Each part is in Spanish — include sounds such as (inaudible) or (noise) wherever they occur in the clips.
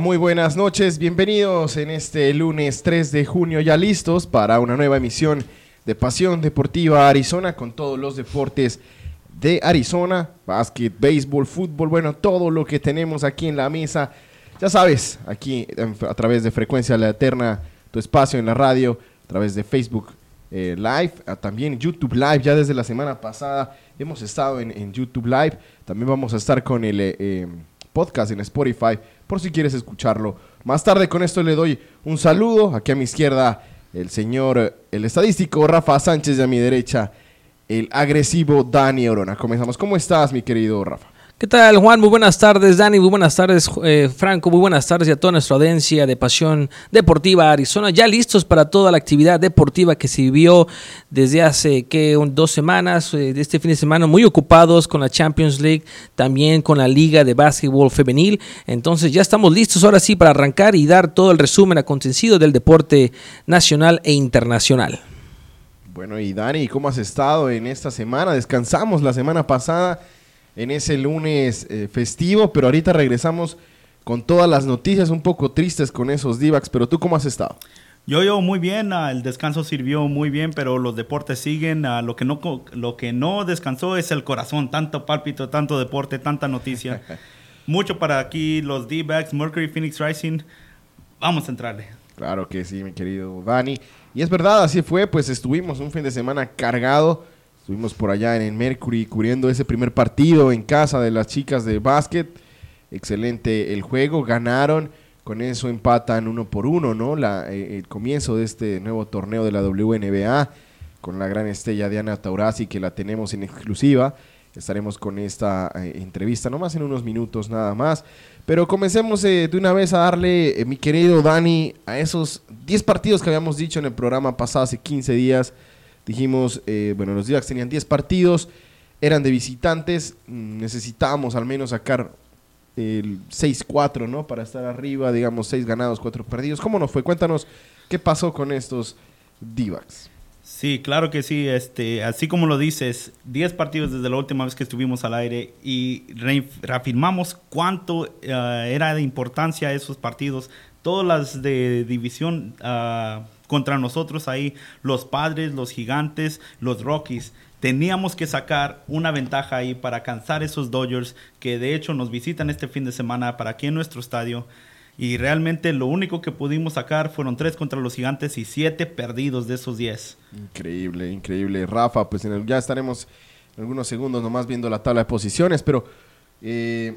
Muy buenas noches. Bienvenidos en este lunes 3 de junio, ya listos para una nueva emisión de Pasión Deportiva Arizona con todos los deportes de Arizona, básquet, béisbol, fútbol, bueno, todo lo que tenemos aquí en la mesa. Ya sabes, aquí a través de Frecuencia La Eterna, tu espacio en la radio, a través de Facebook eh, Live, también YouTube Live, ya desde la semana pasada hemos estado en, YouTube Live, también vamos a estar con el eh, eh, podcast en Spotify, por si quieres escucharlo. Más tarde con esto le doy un saludo, aquí a mi izquierda el señor, el estadístico Rafa Sánchez y a mi derecha el agresivo Dani Orona. Comenzamos. ¿Cómo estás, mi querido Rafa? ¿Qué tal, Juan? Muy buenas tardes, Dani. Muy buenas tardes, eh, Franco. Muy buenas tardes y a toda nuestra audiencia de Pasión Deportiva Arizona. Ya listos para toda la actividad deportiva que se vivió desde hace que dos semanas, eh, este fin de semana, muy ocupados con la Champions League, también con la Liga de Básquetbol Femenil. Entonces ya estamos listos ahora sí para arrancar y dar todo el resumen acontecido del deporte nacional e internacional. Bueno, y Dani, ¿cómo has estado en esta semana? Descansamos la semana pasada en ese lunes eh, festivo, pero ahorita regresamos con todas las noticias un poco tristes con esos Divacs, pero tú cómo has estado? Yo, yo muy bien, ah, el descanso sirvió muy bien, pero los deportes siguen. Ah, lo, que no, lo que no descansó es el corazón, tanto pálpito, tanto deporte, tanta noticia. (laughs) Mucho para aquí los D-backs, Mercury Phoenix Rising. Vamos a entrarle. Claro que sí, mi querido Dani. Y es verdad, así fue, pues estuvimos un fin de semana cargado. Estuvimos por allá en el Mercury cubriendo ese primer partido en casa de las chicas de básquet. Excelente el juego, ganaron. Con eso empatan uno por uno, ¿no? La, eh, el comienzo de este nuevo torneo de la WNBA con la gran estrella Diana Taurasi que la tenemos en exclusiva. Estaremos con esta eh, entrevista nomás en unos minutos nada más. Pero comencemos eh, de una vez a darle, eh, mi querido Dani, a esos 10 partidos que habíamos dicho en el programa pasado hace 15 días. Dijimos, eh, bueno, los días tenían 10 partidos, eran de visitantes, mm, necesitábamos al menos sacar el 6-4, ¿no? Para estar arriba, digamos, 6 ganados, 4 perdidos. ¿Cómo nos fue? Cuéntanos qué pasó con estos D-backs. Sí, claro que sí. Este, así como lo dices, 10 partidos desde la última vez que estuvimos al aire y reafirmamos cuánto eh, era de importancia esos partidos. Todas las de división ah, contra nosotros ahí, los padres, los gigantes, los Rockies. Teníamos que sacar una ventaja ahí para alcanzar esos Dodgers que de hecho nos visitan este fin de semana para aquí en nuestro estadio y realmente lo único que pudimos sacar fueron tres contra los gigantes y siete perdidos de esos diez. Increíble, increíble. Rafa, pues ya estaremos en algunos segundos nomás viendo la tabla de posiciones, pero eh,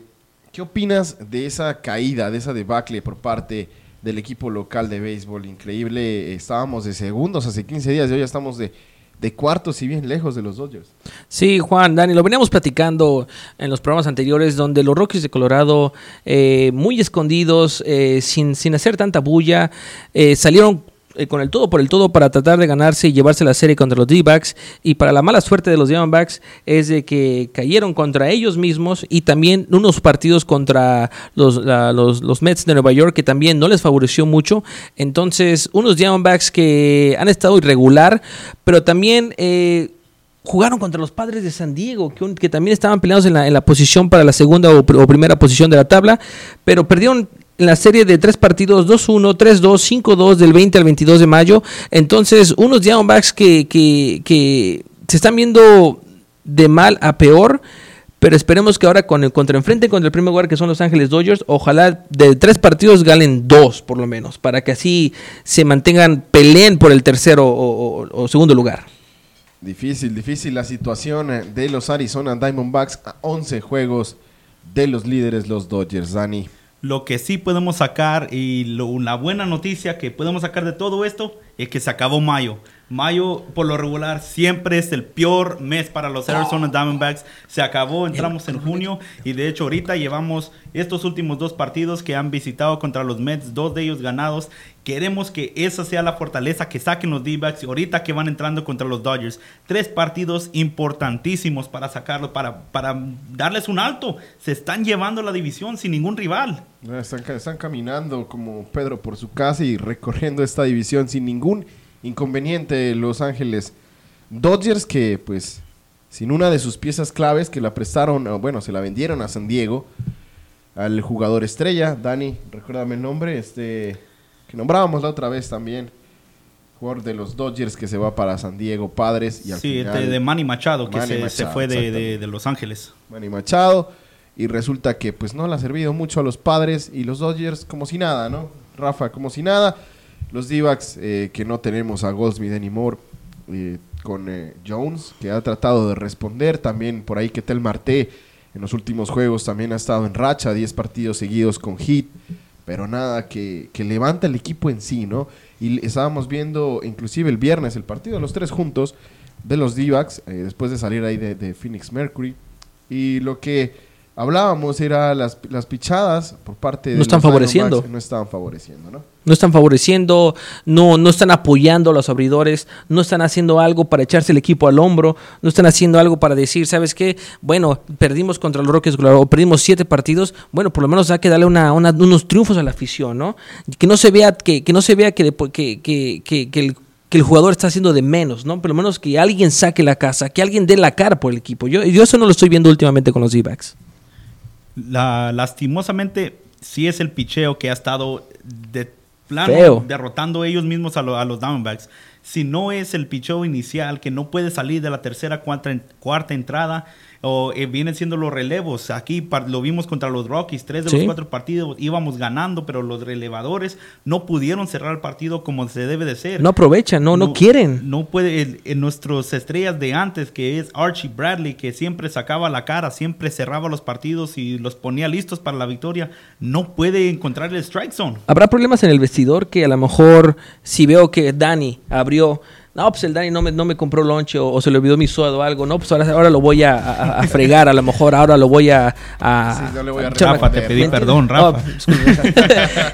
¿qué opinas de esa caída, de esa debacle por parte del equipo local de béisbol? Increíble, estábamos de segundos hace 15 días y hoy ya estamos de de cuartos y bien lejos de los Dodgers. Sí, Juan, Dani, lo veníamos platicando en los programas anteriores, donde los Rockies de Colorado, eh, muy escondidos, eh, sin, sin hacer tanta bulla, eh, salieron eh, con el todo por el todo para tratar de ganarse y llevarse la serie contra los D-Backs. Y para la mala suerte de los Diamondbacks es de que cayeron contra ellos mismos y también unos partidos contra los, los, Mets de Nueva York que también no les favoreció mucho. Entonces, unos Diamondbacks que han estado irregular, pero también... Eh, jugaron contra los padres de San Diego, que, también estaban peleados en la, en la, posición para la segunda o, primera posición de la tabla, pero perdieron en la serie de tres partidos, 2-1, 3-2, 5-2 del 20 al 22 de mayo. Entonces, unos Diamondbacks que, se están viendo de mal a peor. Pero esperemos que ahora con el contraenfrente contra el primer lugar que son Los Ángeles Dodgers, ojalá de tres partidos galen dos por lo menos, para que así se mantengan, peleen por el tercero o, o segundo lugar. Difícil, difícil la situación de los Arizona Diamondbacks a 11 juegos de los líderes, los Dodgers, Dani. Lo que sí podemos sacar y una buena noticia que podemos sacar de todo esto es que se acabó mayo. Mayo, por lo regular, siempre es el peor mes para los Arizona Diamondbacks. Se acabó, entramos en junio y de hecho ahorita llevamos estos últimos dos partidos que han visitado contra los Mets, dos de ellos ganados. Queremos que esa sea la fortaleza que saquen los D-backs ahorita que van entrando contra los Dodgers. Tres partidos importantísimos para sacarlo, para, para darles un alto. Se están llevando la división sin ningún rival. Están, están caminando como Pedro por su casa y recorriendo esta división sin ningún inconveniente Los Ángeles Dodgers que pues sin una de sus piezas claves que la prestaron, bueno, se la vendieron a San Diego, al jugador estrella, Dani, recuérdame el nombre, este que nombrábamos la otra vez también, jugador de los Dodgers que se va para San Diego Padres y al Sí, final, este de Manny Machado, que Manny se, fue de, de- de Los Ángeles. Manny Machado y resulta que pues no le ha servido mucho a los Padres y los Dodgers como si nada, ¿no? Rafa, como si nada. Los D-backs eh, que no tenemos a Goldsmith anymore eh, con eh, Jones que ha tratado de responder también por ahí que Tel Marte en los últimos juegos también ha estado en racha, 10 partidos seguidos con hit, pero nada que, que levanta el equipo en sí, ¿no? Y estábamos viendo inclusive el viernes el partido, los tres juntos, de los D-backs, eh, después de salir ahí de, de Phoenix Mercury. Y lo que hablábamos era las, las pichadas por parte de No están los favoreciendo. No estaban favoreciendo, ¿no? No están favoreciendo, no, no están apoyando a los abridores, no están haciendo algo para echarse el equipo al hombro, no están haciendo algo para decir, ¿sabes qué? Bueno, perdimos contra los Rockets o perdimos siete partidos, bueno, por lo menos hay que darle una, una- unos triunfos a la afición, ¿no? Que no se vea que, que no se vea que, que, que, que el que el jugador está haciendo de menos, ¿no? Por lo menos que alguien saque la casa, que alguien dé la cara por el equipo. Yo, yo eso no lo estoy viendo últimamente con los D-backs. La, lastimosamente, sí es el picheo que ha estado de plano Feo. derrotando ellos mismos a, lo- a los Diamondbacks. Si no es el picheo inicial, que no puede salir de la tercera, cuarta, cuarta entrada, o eh, vienen siendo los relevos. Aquí lo vimos contra los Rockies, tres de Sí. los cuatro partidos íbamos ganando, pero los relevadores no pudieron cerrar el partido como se debe de ser. No aprovechan, no, no, quieren. No puede, el- en nuestros estrellas de antes, que es Archie Bradley, que siempre sacaba la cara, siempre cerraba los partidos y los ponía listos para la victoria, no puede encontrar el strike zone. Habrá problemas en el vestidor que a lo mejor si veo que Dani abrió, no, pues el Dani no me, no me compró lonche o, o se le olvidó mi suado o algo, no, pues ahora, ahora lo voy a, a- a fregar, a lo mejor ahora lo voy a... a- Sí, no le voy a Rafa, te pedí ¿Me perdón? Rafa. Oh, (laughs) disculpe.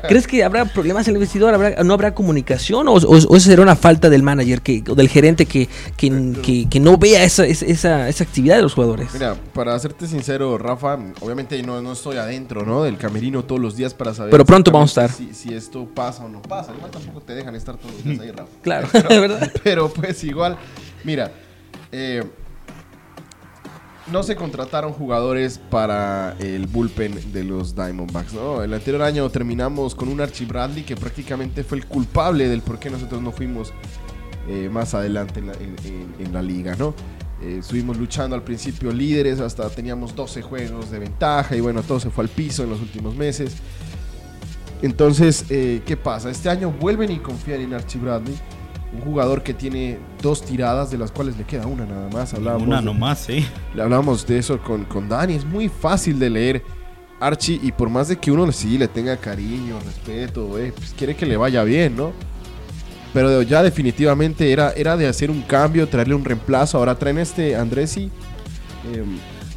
¿Crees que habrá problemas en el vestidor? ¿Habrá, ¿No habrá comunicación? ¿O, o- será una falta del manager que, o del gerente que, que, que- que no vea esa, esa, esa- actividad de los jugadores? Mira, para serte sincero, Rafa, obviamente no, no estoy adentro, ¿no? Del camerino todos los días para saber. Pero pronto vamos a exactamente Si, si esto pasa o no pasa. Igual tampoco te dejan estar todos los días ahí, Rafa. Claro, (laughs) Pero, (laughs) ¿verdad? pero pues igual, mira, eh, no se contrataron jugadores para el bullpen de los Diamondbacks, ¿no? El anterior año terminamos con un Archie Bradley que prácticamente fue el culpable del por qué nosotros no fuimos eh, más adelante en la, en- en- en la liga, ¿no? Eh, estuvimos luchando al principio líderes, hasta teníamos 12 juegos de ventaja y bueno, todo se fue al piso en los últimos meses. Entonces, eh, ¿qué pasa? Este año vuelven y confían en Archie Bradley, un jugador que tiene dos tiradas de las cuales le queda una nada más. Hablábamos Una de- nomás, sí. le hablábamos de eso con, con Dani. Es muy fácil de leer Archie y por más de que uno sí le tenga cariño, respeto, eh, pues quiere que le vaya bien, ¿no? Pero ya definitivamente era, era de hacer un cambio, traerle un reemplazo. Ahora traen este Andresi, eh,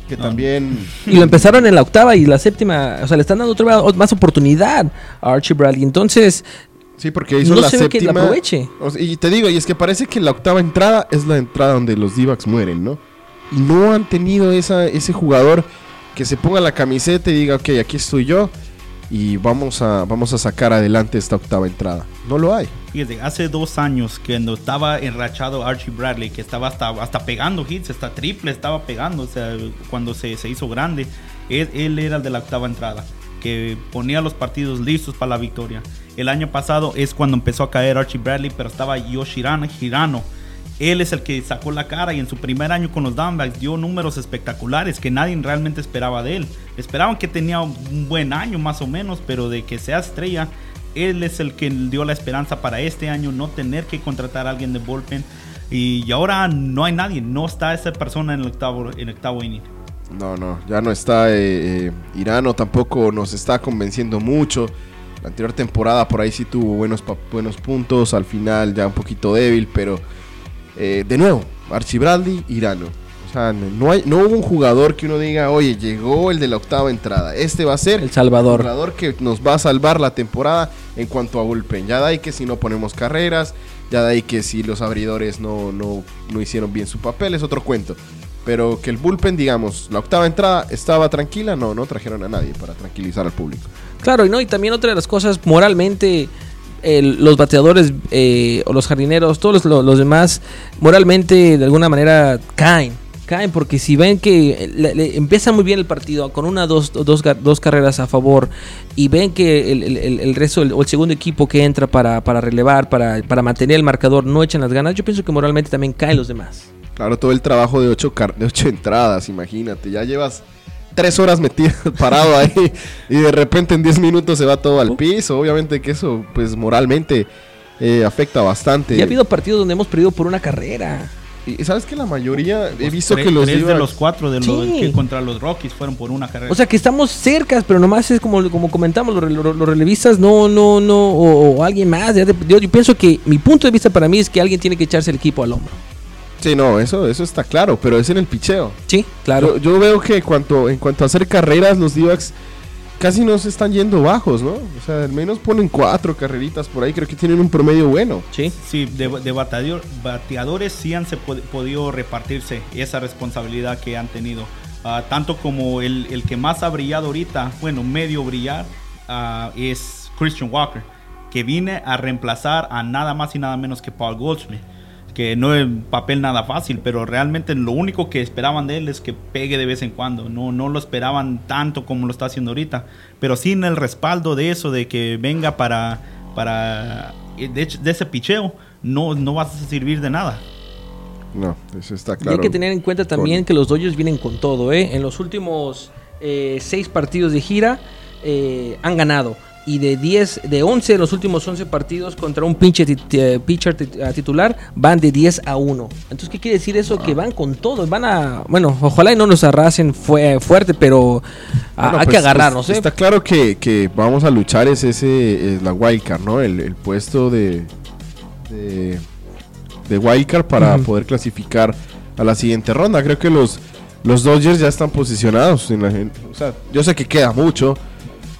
que No. también... (laughs) Y lo empezaron en la octava y la séptima. O sea, le están dando otra vez más oportunidad a Archie Bradley. Entonces, Sí, porque hizo no la se ve que la séptima. aproveche. O sea, y te digo, y es que parece que la octava entrada es la entrada donde los d mueren, ¿no? Y no han tenido esa, ese jugador que se ponga la camiseta y diga, ok, aquí estoy yo y vamos a, vamos a sacar adelante esta octava entrada. No lo hay. Fíjate, hace dos años que cuando estaba enrachado Archie Bradley, que estaba hasta, hasta pegando hits, hasta triple estaba pegando, o sea, cuando se, se hizo grande, él, él era el de la octava entrada, que ponía los partidos listos para la victoria. El año pasado es cuando empezó a caer Archie Bradley, pero estaba Yoshirano Hirano. Él es el que sacó la cara y en su primer año con los Diamondbacks dio números espectaculares que nadie realmente esperaba de él. Esperaban que tenía un buen año más o menos, pero de que sea estrella, él es el que dio la esperanza para este año no tener que contratar a alguien de bullpen. Y ahora no hay nadie, no está esa persona en el octavo, en el octavo inning. No, no, ya no está eh, eh, Irano, tampoco nos está convenciendo mucho. La anterior temporada por ahí sí tuvo buenos, buenos puntos, al final ya un poquito débil, pero eh, de nuevo, Archie Bradley, Irano. O sea, no, hay, no hubo un jugador que uno diga, oye, llegó el de la octava entrada. Este va a ser El Salvador. el jugador que nos va a salvar la temporada en cuanto a bullpen. Ya de ahí que si no ponemos carreras, ya de ahí que si los abridores no, no, no hicieron bien su papel, es otro cuento. Pero que el bullpen, digamos, la octava entrada estaba tranquila, no, no trajeron a nadie para tranquilizar al público. Claro, y no, y también otra de las cosas, moralmente, el- los bateadores eh, o los jardineros, todos los, lo- los demás, moralmente de alguna manera caen. caen porque si ven que empieza muy bien el partido con una dos, dos, dos carreras a favor y ven que el, el- el- el resto el- o el segundo equipo que entra para, para relevar, para, para mantener el marcador no echan las ganas, yo pienso que moralmente también caen los demás. Claro, todo el trabajo de ocho, car- de ocho entradas, imagínate. Ya llevas tres horas metido, (laughs) parado ahí y de repente en 10 minutos se va todo al piso. Obviamente que eso, pues moralmente eh, afecta bastante. Ya ha habido partidos donde hemos perdido por una carrera. Y sabes que la mayoría, he Pues visto tres- que los tres de los cuatro de los Sí. que contra los Rockies fueron por una carrera. O sea que estamos cercas, pero nomás es como, como comentamos, los, los relevistas no, no, no, o, o alguien más. yo pienso que mi punto de vista para mí es que alguien tiene que echarse el equipo al hombro. Sí, no, eso, eso está claro, pero es en el picheo. Sí, claro. Yo, yo veo que cuanto, en cuanto a hacer carreras, los d casi no se están yendo bajos, ¿no? O sea, al menos ponen cuatro carreritas por ahí, creo que tienen un promedio bueno. sí. Sí, de, de bateador- bateadores sí han se pod- podido repartirse esa responsabilidad que han tenido. Ah, tanto como el, el que más ha brillado ahorita, bueno, medio brillar, ah, es Christian Walker, que viene a reemplazar a nada más y nada menos que Paul Goldschmidt. Que no es papel nada fácil, pero realmente lo único que esperaban de él es que pegue de vez en cuando. No, no lo esperaban tanto como lo está haciendo ahorita. Pero sin el respaldo de eso, de que venga para, para de, hecho, de ese picheo, no, no vas a servir de nada. No, eso está Y claro. hay que tener en cuenta también Con- que los Dodgers vienen con todo, ¿eh? En los últimos eh, seis partidos de gira eh, han ganado. Y de 10, de 11 de los últimos 11 partidos contra un pinche eh, pitcher tit- titular, van de 10 a 1. Entonces, ¿qué quiere decir eso? Que van con todo. Van a. Bueno, ojalá y no nos arrasen fue, fuerte, pero ah, Bueno, hay que pues, agarrarnos, ¿eh? Está claro que, que vamos a luchar, es ese, es la wildcard, ¿no? El, el puesto de, de, de wildcard para poder clasificar a la siguiente ronda. Creo que los, los Dodgers ya están posicionados. En la, en- o sea, yo sé que queda mucho,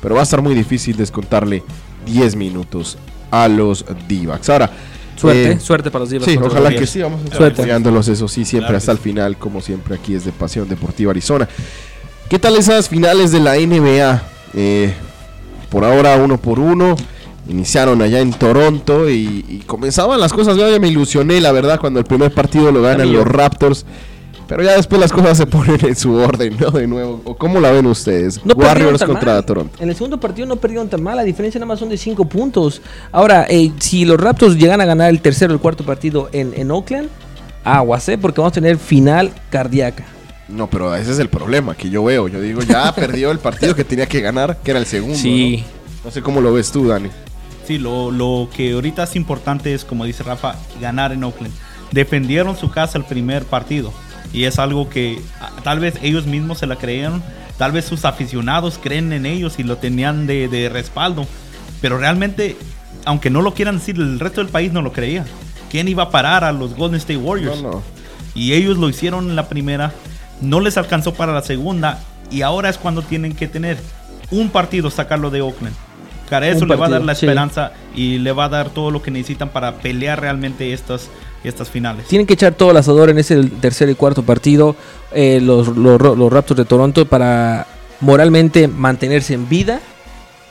pero va a estar muy difícil descontarle 10 minutos a los D-backs. Ahora, Suerte, eh, suerte para los Divas Sí, los ojalá que sí, vamos a estar Suerte. apoyándolos, eso sí, siempre Claro hasta el final, como siempre aquí es de Pasión Deportiva Arizona. ¿Qué tal esas finales de la NBA? Eh, por ahora uno por uno, iniciaron allá en Toronto y, y comenzaban las cosas, yo ya me ilusioné la verdad cuando el primer partido lo ganan los Raptors, pero ya después las cosas se ponen en su orden, ¿no? De nuevo, ¿o cómo la ven ustedes? No Warriors contra mal. Toronto. En el segundo partido no perdieron tan mal, la diferencia nada más son de 5 puntos. Ahora, eh, si los Raptors llegan a ganar el tercero o el cuarto partido en, en Oakland, aguas, ¿eh? porque vamos a tener final cardíaca. No, pero ese es el problema que yo veo. Yo digo, ya (laughs) perdió el partido que tenía que ganar, que era el segundo. Sí. ¿no? No sé cómo lo ves tú, Dani. Sí, lo, lo que ahorita es importante es, como dice Rafa, ganar en Oakland. Defendieron su casa el primer partido. Y es algo que ah, tal vez ellos mismos se la creyeron. Tal vez sus aficionados creen en ellos y lo tenían de, de respaldo. Pero realmente, aunque no lo quieran decir, el resto del país no lo creía. ¿Quién iba a parar a los Golden State Warriors? No, no. Y ellos lo hicieron en la primera, no les alcanzó para la segunda y ahora es cuando tienen que tener un partido, sacarlo de Oakland. Para eso le va a dar la sí. esperanza y le va a dar todo lo que necesitan para pelear realmente estas, estas finales. Tienen que echar todo el asador en ese tercer y cuarto partido, eh, los, los, los Raptors de Toronto, para moralmente mantenerse en vida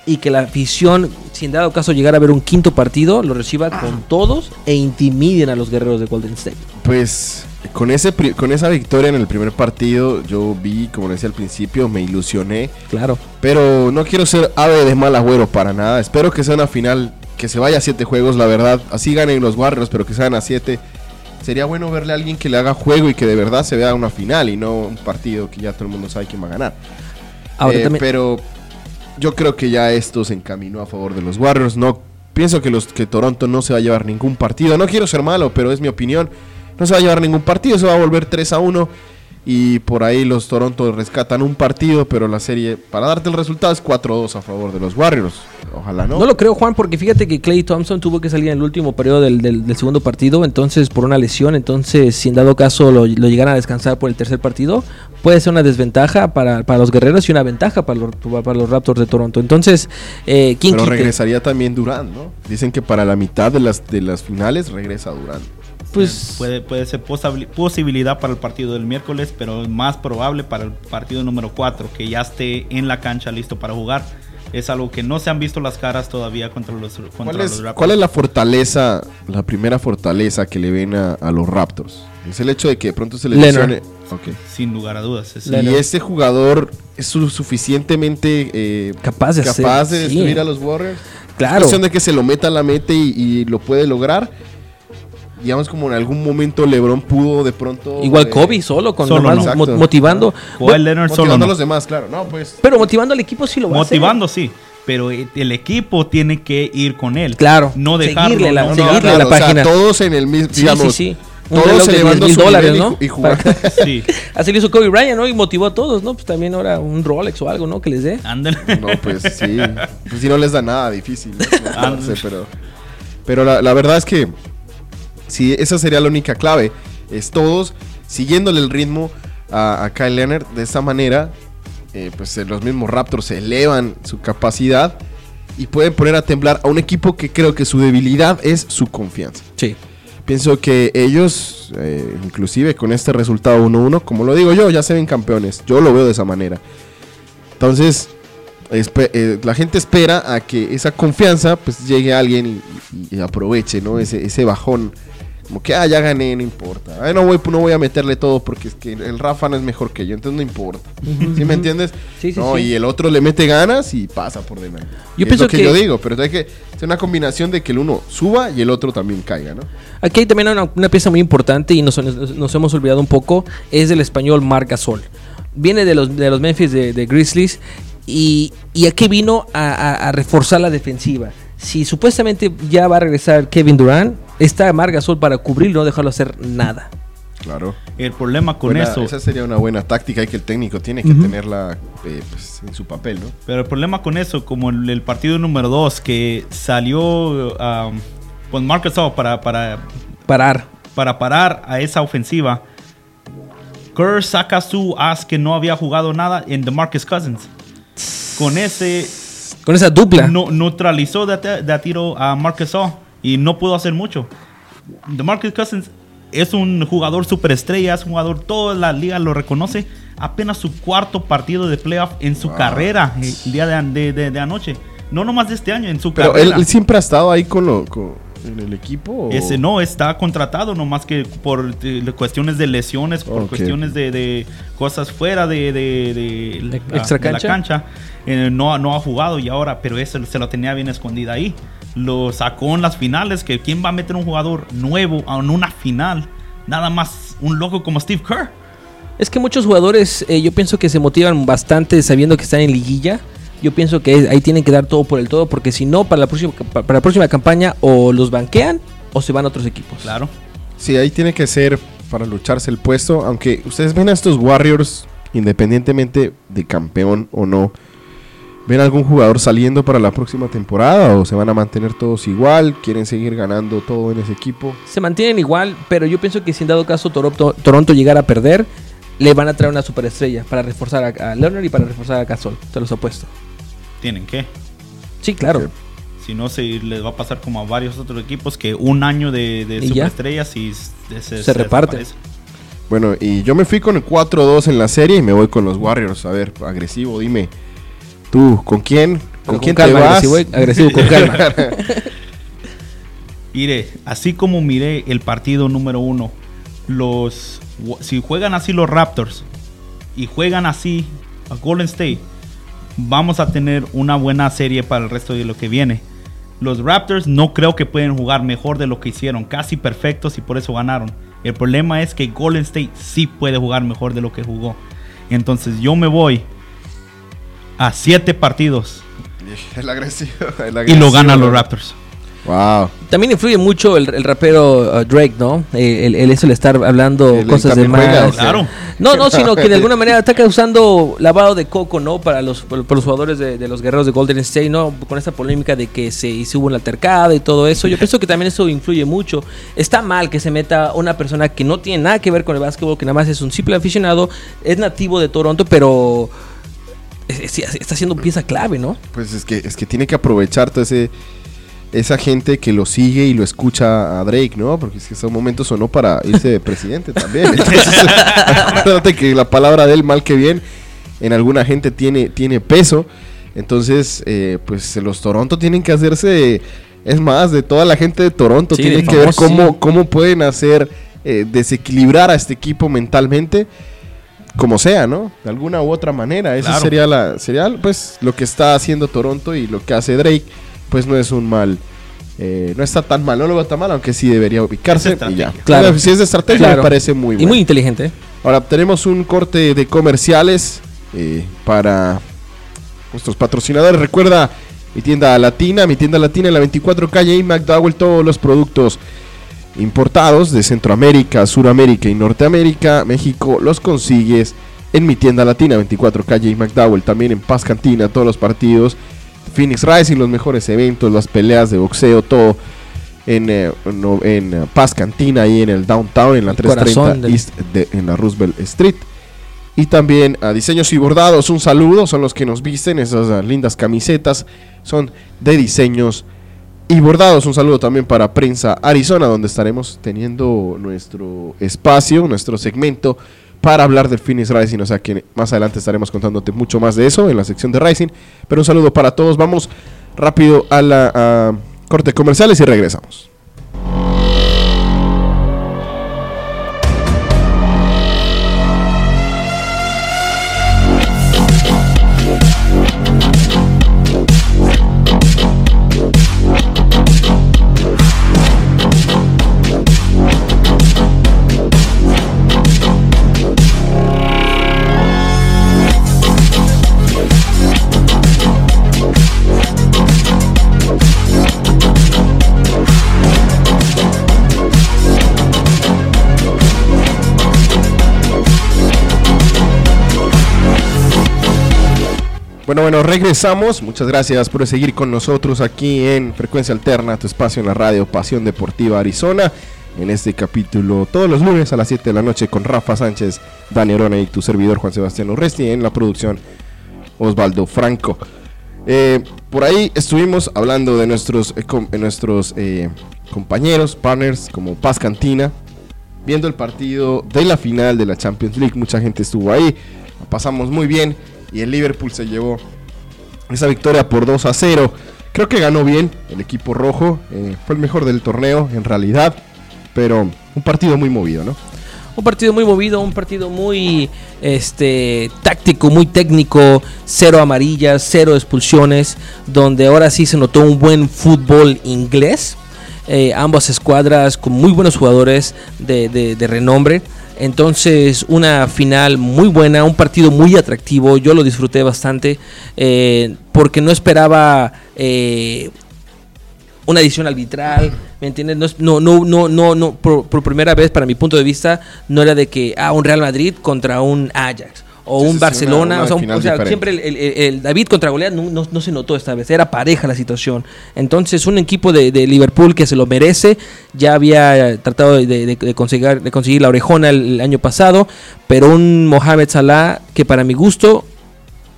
y que la afición, si en dado caso llegara a ver un quinto partido, lo reciba con todos e intimiden a los guerreros de Golden State. Pues con, ese, con esa victoria en el primer partido, yo vi, como decía al principio, me ilusioné. Claro. Pero no quiero ser ave de mal agüero para nada. Espero que sea una final que se vaya a siete juegos, la verdad. Así ganen los Warriors, pero que sean a siete. Sería bueno verle a alguien que le haga juego y que de verdad se vea una final y no un partido que ya todo el mundo sabe quién va a ganar. Ahora Eh, también, Pero yo creo que ya esto se encaminó a favor de los Warriors. No pienso que los que Toronto no se va a llevar ningún partido. No quiero ser malo, pero es mi opinión. No se va a llevar ningún partido, se va a volver 3 a 1 y por ahí los Toronto rescatan un partido, pero la serie para darte el resultado es 4-2 a favor de los Warriors. Ojalá no. No lo creo, Juan, porque fíjate que Clay Thompson tuvo que salir en el último periodo del, del- del segundo partido, entonces por una lesión, entonces si en dado caso lo, lo llegaran a descansar por el tercer partido, puede ser una desventaja para, para los guerreros y una ventaja para los, para los Raptors de Toronto. Entonces, eh, ¿quién pero quite? regresaría también Durán, ¿no? Dicen que para la mitad de las de las finales regresa Durán. Pues Puede, puede ser posibilidad para el partido del miércoles, pero más probable para el partido número 4, que ya esté en la cancha listo para jugar. Es algo que no se han visto las caras todavía contra los, contra ¿Cuál los es, Raptors. cuál es la fortaleza, la primera fortaleza que le ven a, a los Raptors? Es el hecho de que de pronto se le Leonard. lesione. Ok. Sin lugar a dudas. es- Y este jugador es su- suficientemente eh, Capaz de hacer, capaz de sí. destruir a los Warriors. Claro. Es cuestión de que se lo meta a la meta y, y lo puede lograr. Digamos como en algún momento LeBron pudo de pronto... Igual eh, Kobe solo, con Solo nomás no. mo- motivando. Kawhi Leonard solo Motivando a los demás, claro. No, pues... Pero motivando al equipo sí lo va a hacer. Motivando, sí. Pero el equipo tiene que ir con él. Claro. No dejarlo. Seguirle la- no, no, seguirle claro, la o sea, página. todos en el mismo... Sí, digamos, sí, sí. Un reloj Todos de elevando 10,000 su dólares, y ¿no? y jugando. (laughs) Sí. Así lo hizo Kobe Bryant, ¿no? Y motivó a todos, ¿no? Pues también ahora un Rolex o algo, ¿no? Que les dé. Ándale. No, pues sí. (laughs) Pues si no les da nada difícil. ¿no? No sé, pero pero la, la verdad es que sí, esa sería la única clave. Es todos siguiéndole el ritmo a, a Kyle Leonard. De esa manera, eh, pues eh, los mismos Raptors elevan su capacidad y pueden poner a temblar a un equipo que creo que su debilidad es su confianza. Sí. Pienso que ellos, eh, inclusive con este resultado 1-1, como lo digo yo, ya se ven campeones. Yo lo veo de esa manera. Entonces, eh, la gente espera a que esa confianza pues llegue a alguien y, y- aproveche, ¿no? Ese, ese bajón. Como que, ah, ya gané, no importa. Ay, no voy, no voy a meterle todo porque es que el Rafa no es mejor que yo, entonces no importa. ¿Sí me entiendes? Sí, sí, no, sí. y el otro le mete ganas y pasa por delante. Yo es pienso lo que, que- yo digo, pero hay que ser una combinación de que el uno suba y el otro también caiga, ¿no? Aquí hay también una, una pieza muy importante y nos, nos- nos hemos olvidado un poco, es del español Marc Gasol. Viene de los, de los Memphis de, de Grizzlies y, y aquí vino a, a- a reforzar la defensiva. Si supuestamente ya va a regresar Kevin Durant, está Marc Gasol para cubrirlo y no dejarlo hacer nada. Claro. El problema con Buena- eso. Esa sería una buena táctica y que el técnico tiene que tenerla eh, pues, en su papel, ¿no? Pero el problema con eso, como el, el partido número 2, que salió um, pues Marcus Gasol para, para, Parar. para parar a esa ofensiva. Kerr saca su as que no había jugado nada en DeMarcus Cousins. Con ese Con esa dupla. no, neutralizó de, de a tiro a Marcus Gasol y no pudo hacer mucho. DeMarcus Cousins es un jugador superestrella, es un jugador, toda la liga lo reconoce. Apenas su cuarto partido de playoff en su Wow. carrera el día de, de- de- de anoche. No nomás de este año, en su Pero él, carrera. él siempre ha estado ahí con lo, con- en el equipo. o- Ese no está contratado, nomás que por eh, cuestiones de lesiones, por cuestiones de, de cosas fuera de, de- de la, Extra de la cancha. eh, no, no ha jugado y ahora, pero eso se lo tenía bien escondida ahí. Lo sacó en las finales, que quién va a meter un jugador nuevo en una final, nada más un loco como Steve Kerr. Es que muchos jugadores, eh, yo pienso que se motivan bastante sabiendo que están en liguilla. Yo pienso que ahí tienen que dar todo por el todo, porque si no, para la próxima, para la próxima campaña o los banquean o se van a otros equipos. Claro. Sí, ahí tiene que ser para lucharse el puesto. Aunque ustedes ven a estos Warriors, independientemente de campeón o no, ¿ven algún jugador saliendo para la próxima temporada? ¿O se van a mantener todos igual? ¿Quieren seguir ganando todo en ese equipo? Se mantienen igual, pero yo pienso que si en dado caso Toronto, Toronto llegara a perder, le van a traer una superestrella para reforzar a, a Leonard y para reforzar a Gasol. Te los apuesto. Tienen que. Sí, claro. Si no, se les va a pasar como a varios otros equipos que un año de, de Y ya. superestrellas y se, Se reparte. desaparece. Bueno, y yo me fui con el 4-2 en la serie y me voy con los Warriors. A ver, agresivo, dime. ¿Tú con quién? ¿Con quién calma, te vas? Agresivo, eh, agresivo con calma. (laughs) Mire, así como miré el partido número uno, los si juegan así los Raptors y juegan así a Golden State, vamos a tener una buena serie para el resto de lo que viene. Los Raptors no creo que pueden jugar mejor de lo que hicieron, casi perfectos y por eso ganaron. El problema es que Golden State sí puede jugar mejor de lo que jugó. Entonces yo me voy a siete partidos (laughs) El agresivo. el y lo ganan los Raptors. Wow. También influye mucho el, el rapero uh, Drake, ¿no? Eh, El, el eso le estar hablando cosas de más. Claro. No, no, sino que de (laughs) alguna manera está causando lavado de coco, ¿no? Para los, para los jugadores de, de los guerreros de Golden State, ¿no? Con esta polémica de que se, se hubo una altercada y todo eso. Yo (laughs) pienso que también eso influye mucho. Está mal que se meta una persona que no tiene nada que ver con el básquetbol, que nada más es un simple aficionado, es nativo de Toronto, pero es- es- está siendo pieza clave, ¿no? Pues es que, es que tiene que aprovechar todo ese esa gente que lo sigue y lo escucha a Drake, ¿no? Porque es que ese momento sonó para irse de presidente también. (laughs) Entonces, acuérdate que la palabra de él, mal que bien, en alguna gente tiene, tiene peso. Entonces, eh, pues los Toronto tienen que hacerse, es más, de toda la gente de Toronto, Sí, tienen que ver cómo, sí. cómo pueden hacer eh, desequilibrar a este equipo mentalmente, como sea, ¿no? De alguna u otra manera. Eso Claro. sería, la, sería pues, lo que está haciendo Toronto y lo que hace Drake, pues no es un mal. eh, no está tan mal, no lo veo tan mal, aunque sí debería ubicarse Es y ya. Claro. Si es de estrategia, Claro. me parece muy Y bueno. muy inteligente. ¿eh? Ahora tenemos un corte de comerciales eh, para nuestros patrocinadores. Recuerda mi tienda latina, mi tienda latina en la 24 calle y McDowell, todos los productos importados de Centroamérica, Suramérica y Norteamérica, México, los consigues en mi tienda latina, 24 calle y McDowell, también en Paz Cantina, todos los partidos, Phoenix Rising, los mejores eventos, las peleas de boxeo, todo en, eh, en eh, Paz Cantina, ahí en el downtown, en la El 330 corazón del- East, de- en la Roosevelt Street. Y también a Diseños y Bordados, un saludo, son los que nos visten, esas ah, lindas camisetas son de diseños y bordados. Un saludo también para Prensa Arizona, donde estaremos teniendo nuestro espacio, nuestro segmento para hablar del Phoenix Rising. O sea que más adelante estaremos contándote mucho más de eso en la sección de Rising. Pero un saludo para todos. Vamos rápido a la corte comerciales y regresamos. Bueno, bueno, regresamos. Muchas gracias por seguir con nosotros aquí en Frecuencia Alterna, tu espacio en la radio Pasión Deportiva Arizona. En este capítulo, todos los lunes a las 7 de la noche, con Rafa Sánchez, Dani Orona y tu servidor Juan Sebastián Urresti. En la producción, Osvaldo Franco. Eh, por ahí estuvimos hablando de nuestros, eh, com- eh, nuestros eh, compañeros, partners, como Paz Cantina, viendo el partido de la final de la Champions League. Mucha gente estuvo ahí, la pasamos muy bien y el Liverpool se llevó esa victoria por 2 a 0. Creo que ganó bien el equipo rojo, eh, fue el mejor del torneo en realidad, pero un partido muy movido, ¿no? Un partido muy movido, un partido muy este táctico, muy técnico, cero amarillas, cero expulsiones, donde ahora sí se notó un buen fútbol inglés. Eh, ambas escuadras con muy buenos jugadores de, renombre. Entonces, una final muy buena, un partido muy atractivo. Yo lo disfruté bastante eh, porque no esperaba eh, una edición arbitral, ¿me entiendes? No, no, no, no, no, por, por primera vez, para mi punto de vista, no era de que, ah, un Real Madrid contra un Ajax. O Sí, un sí, Barcelona, una- una o sea, un- final o sea, diferente. siempre el, el- el- el David contra Goliat no, no- no se notó esta vez, era pareja la situación. Entonces, un equipo de, de Liverpool que se lo merece, ya había tratado de, de- de conseguir, de conseguir la orejona el, el año pasado, pero un Mohamed Salah que para mi gusto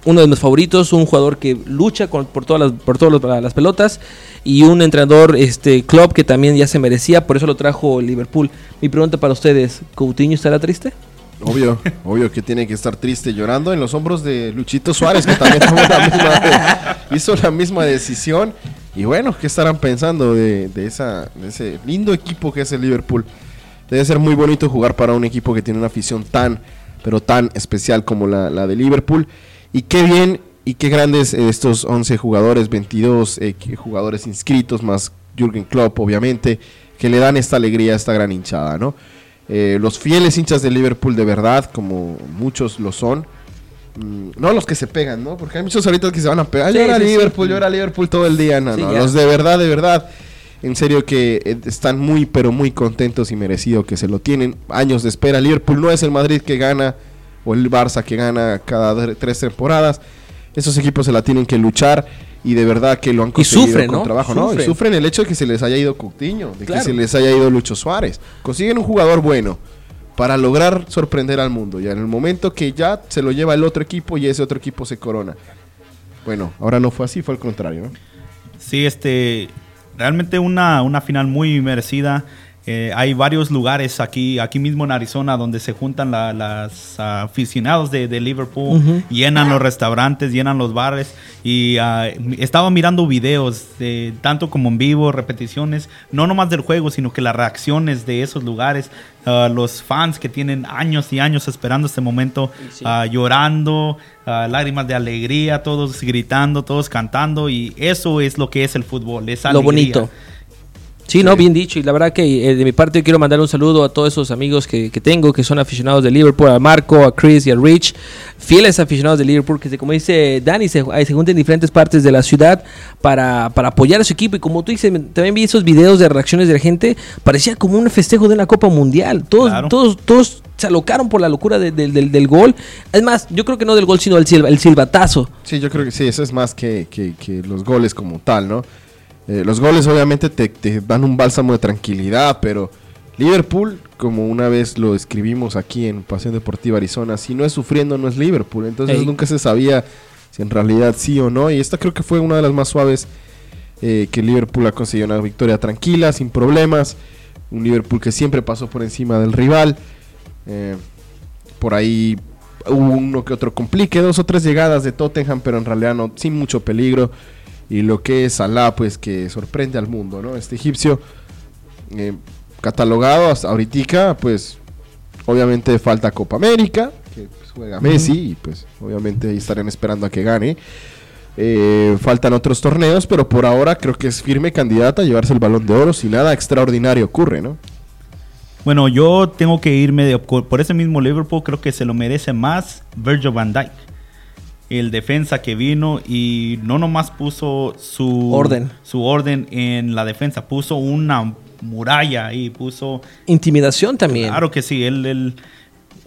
uno de mis favoritos, un jugador que lucha con- por todas las, por todas las, las pelotas y un entrenador este club que también ya se merecía, por eso lo trajo Liverpool. Mi pregunta para ustedes, ¿Coutinho estará triste? Obvio, obvio que tiene que estar triste llorando en los hombros de Luchito Suárez, que también hizo la misma decisión. Y bueno, ¿qué estarán pensando de, ese lindo equipo que es el Liverpool? Debe ser muy bonito jugar para un equipo que tiene una afición tan, pero tan especial como la, de Liverpool. Y qué bien y qué grandes estos 11 jugadores, 22 eh, jugadores inscritos, más Jürgen Klopp, obviamente, que le dan esta alegría a esta gran hinchada, ¿no? Eh, los fieles hinchas de Liverpool de verdad, como muchos lo son. Mm, no los que se pegan, ¿no? Porque hay muchos ahorita que se van a pegar. Sí, llora sí, sí. Liverpool, llora Liverpool todo el día. No, no, los de verdad, de verdad. En serio que eh, están muy, pero muy contentos y merecido que se lo tienen. Años de espera. Liverpool no es el Madrid que gana o el Barça que gana cada tres temporadas. Esos equipos se la tienen que luchar y de verdad que lo han conseguido sufren, con ¿no? trabajo. ¿no? Y Sufren. sufren el hecho de que se les haya ido Coutinho, de Claro. que se les haya ido Lucho Suárez. Consiguen un jugador bueno para lograr sorprender al mundo. Y en el momento que ya se lo lleva el otro equipo y ese otro equipo se corona. Bueno, ahora no fue así, fue al contrario. ¿no? Sí, este, realmente una, una final muy merecida. Eh, hay varios lugares aquí, aquí mismo en Arizona donde se juntan la- las aficionados de, de Liverpool, llenan los restaurantes, llenan los bares y ah, estaba mirando videos de, tanto como en vivo, repeticiones, no nomás del juego, sino que las reacciones de esos lugares, ah, los fans que tienen años y años esperando este momento, Sí. ah, llorando, lágrimas de alegría, todos gritando, todos cantando y eso es lo que es el fútbol, es Lo alegría. bonito. Sí, no, bien dicho. Y la verdad que eh, de mi parte quiero mandar un saludo a todos esos amigos que, que tengo que son aficionados de Liverpool, a Marco, a Chris y a Rich, fieles aficionados de Liverpool, que se- como dice Dani, se, se juntan en diferentes partes de la ciudad para, para apoyar a su equipo. Y como tú dices, también vi esos videos de reacciones de la gente, parecía como un festejo de una Copa Mundial. Todos, Claro. todos, todos se alocaron por la locura de- del- del, del gol. Es más, yo creo que no del gol, sino el, silba- el silbatazo. Sí, yo creo que sí, eso es más que, que- que los goles como tal, ¿no? Eh, los goles obviamente te, te dan un bálsamo de tranquilidad, pero Liverpool, como una vez lo escribimos aquí en Pasión Deportiva Arizona, si no es sufriendo no es Liverpool, entonces Ey. nunca se sabía si en realidad sí o no, y esta creo que fue una de las más suaves eh, que Liverpool ha conseguido una victoria tranquila, sin problemas, un Liverpool que siempre pasó por encima del rival, eh, por ahí hubo uno que otro complique, dos o tres llegadas de Tottenham, pero en realidad no, sin mucho peligro. Y lo que es Salah, pues que sorprende al mundo, ¿no? Este egipcio, eh, catalogado hasta ahorita, pues obviamente falta Copa América, que pues, juega Messi, y pues obviamente ahí estarán esperando a que gane. Eh, faltan otros torneos, pero por ahora creo que es firme candidata a llevarse el balón de oro si nada extraordinario ocurre, ¿no? Bueno, yo tengo que irme de- por ese mismo Liverpool, creo que se lo merece más Virgil van Dijk. El defensa que vino y no nomás puso su Orden. su orden en la defensa, puso una muralla y puso Intimidación también. Claro que sí, él el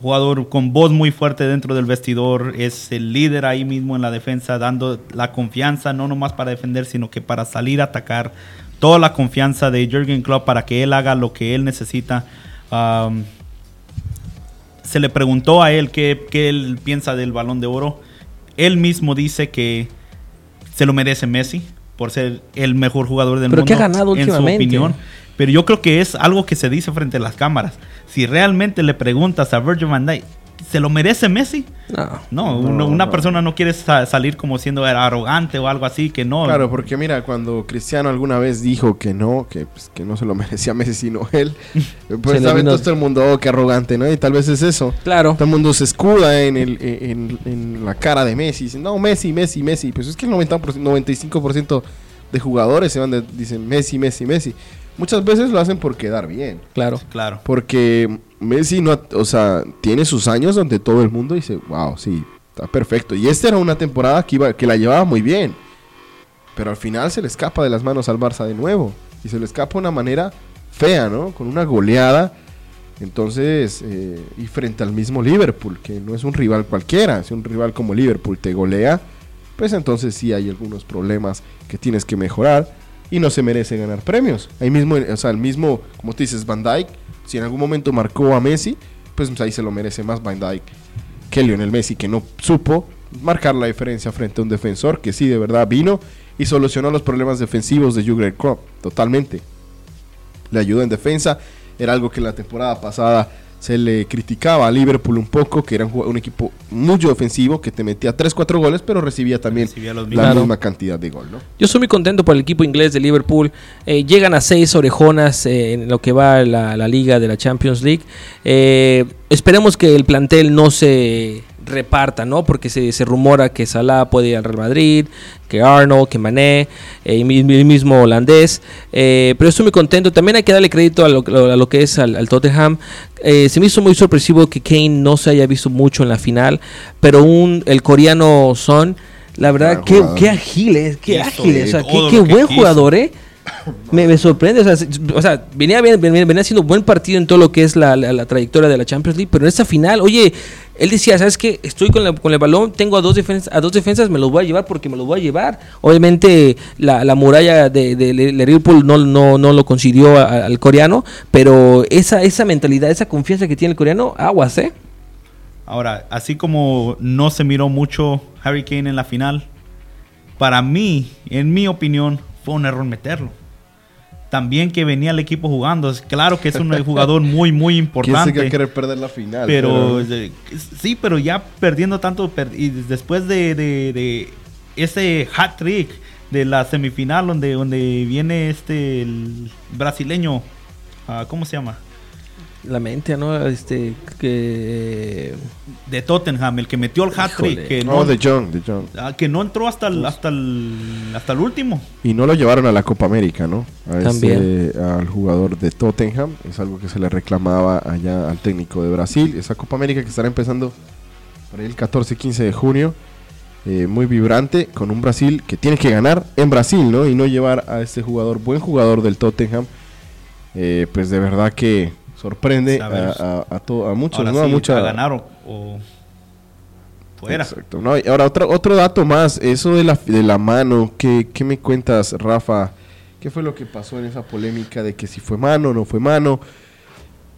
jugador con voz muy fuerte dentro del vestidor, es el líder ahí mismo en la defensa, dando la confianza no nomás para defender, sino que para salir a atacar. Toda la confianza de Jürgen Klopp para que él haga lo que él necesita. Um, se le preguntó a él qué, qué él piensa del balón de oro. Él mismo dice que se lo merece Messi por ser el mejor jugador del Pero mundo. ¿qué ha ganado en su últimamente? opinión. Pero yo creo que es algo que se dice frente a las cámaras. Si realmente le preguntas a Virgil van Dijk, ¿se lo merece Messi? No. No, una no. persona no quiere sa- salir como siendo arrogante o algo así, que no. Claro, porque mira, cuando Cristiano alguna vez dijo que no, que, pues, que no se lo (laughs) merecía Messi sino él, (laughs) pues sabe vino- todo el mundo, oh, qué arrogante, ¿no? Y tal vez es eso. Claro. Todo el mundo se escuda en, el, en, en la cara de Messi. Dicen, no, Messi, Messi, Messi. Pues es que el 90%, 95% de jugadores se van de, dicen Messi, Messi, Messi. Muchas veces lo hacen por quedar bien. Claro. Claro. Porque Messi no, o sea, tiene sus años donde todo el mundo dice, wow, sí, está perfecto. Y esta era una temporada que, iba, que la llevaba muy bien. Pero al final se le escapa de las manos al Barça de nuevo. Y se le escapa de una manera fea, ¿no? Con una goleada. Entonces, eh, y frente al mismo Liverpool, que no es un rival cualquiera, si un rival como Liverpool te golea, pues entonces sí hay algunos problemas que tienes que mejorar y no se merece ganar premios. Ahí mismo, o sea, el mismo, como tú dices, Van Dijk, si en algún momento marcó a Messi, pues ahí se lo merece más Van Dijk que Lionel Messi, que no supo marcar la diferencia frente a un defensor que sí de verdad vino y solucionó los problemas defensivos de Jurgen Klopp totalmente. Le ayudó en defensa, era algo que la temporada pasada se le criticaba a Liverpool un poco, que era un, equipo mucho ofensivo, que te metía 3-4 goles, pero recibía también Recibía la. Claro. misma cantidad de gol, ¿no? Yo estoy muy contento por el equipo inglés de Liverpool. Eh, llegan a seis orejonas eh, en lo que va la, la liga de la Champions League. Eh, esperemos que el plantel no se reparta, ¿no? Porque se, se rumora que Salah puede ir al Real Madrid, que Arnold, que Mané, eh, y el mismo holandés. Eh, pero estoy muy contento. También hay que darle crédito a lo, a lo que es al, al Tottenham. Eh, se me hizo muy sorpresivo que Kane no se haya visto mucho en la final, pero un, el coreano Son, la verdad, qué, qué ágil es, qué ágil es, o sea, qué, qué que buen quiso. jugador, ¿eh? (coughs) Me, sorprende, o sea, venía, venía, venía haciendo buen partido en todo lo que es la, trayectoria de la Champions League, pero en esta final, oye, él decía, ¿sabes qué? Estoy con, con el balón, tengo a dos, defensas, a dos defensas, me los voy a llevar porque me los voy a llevar. Obviamente la, la muralla de, de- Liverpool no, no, no lo consiguió al coreano, pero esa, esa mentalidad, esa confianza que tiene el coreano, aguas, ¿eh? Ahora, así como no se miró mucho Harry Kane en la final, para mí, en mi opinión, fue un error meterlo. también que venía el equipo jugando. Es Claro que es un (laughs) jugador muy, muy ¿Quién importante. va a querer perder la final? Pero sí, pero ya perdiendo tanto y después de, de- de ese hat trick de la semifinal donde, donde viene este el brasileño, ah, ¿cómo se llama? La mente, ¿no? Este, que... De Tottenham, el que metió el hat trick, Híjole. que no, de John, de John. ah, que no entró hasta el, hasta el hasta el último. Y no lo llevaron a la Copa América, ¿no? A También. ese- al jugador de Tottenham. Es algo que se le reclamaba allá al técnico de Brasil. Esa Copa América que estará empezando por ahí el 14-15 de junio. eh, muy vibrante, con un Brasil que tiene que ganar en Brasil, ¿no? Y no llevar a este jugador, buen jugador del Tottenham. eh, pues de verdad que sorprende A a, a, a to- a muchos, Ahora ¿no? A sí, mucha- a ganar o, o fuera. Exacto. No, y ahora, otro, otro dato más, eso de la, de la mano, ¿qué, qué me cuentas, Rafa? ¿Qué fue lo que pasó en esa polémica de que si fue mano o no fue mano?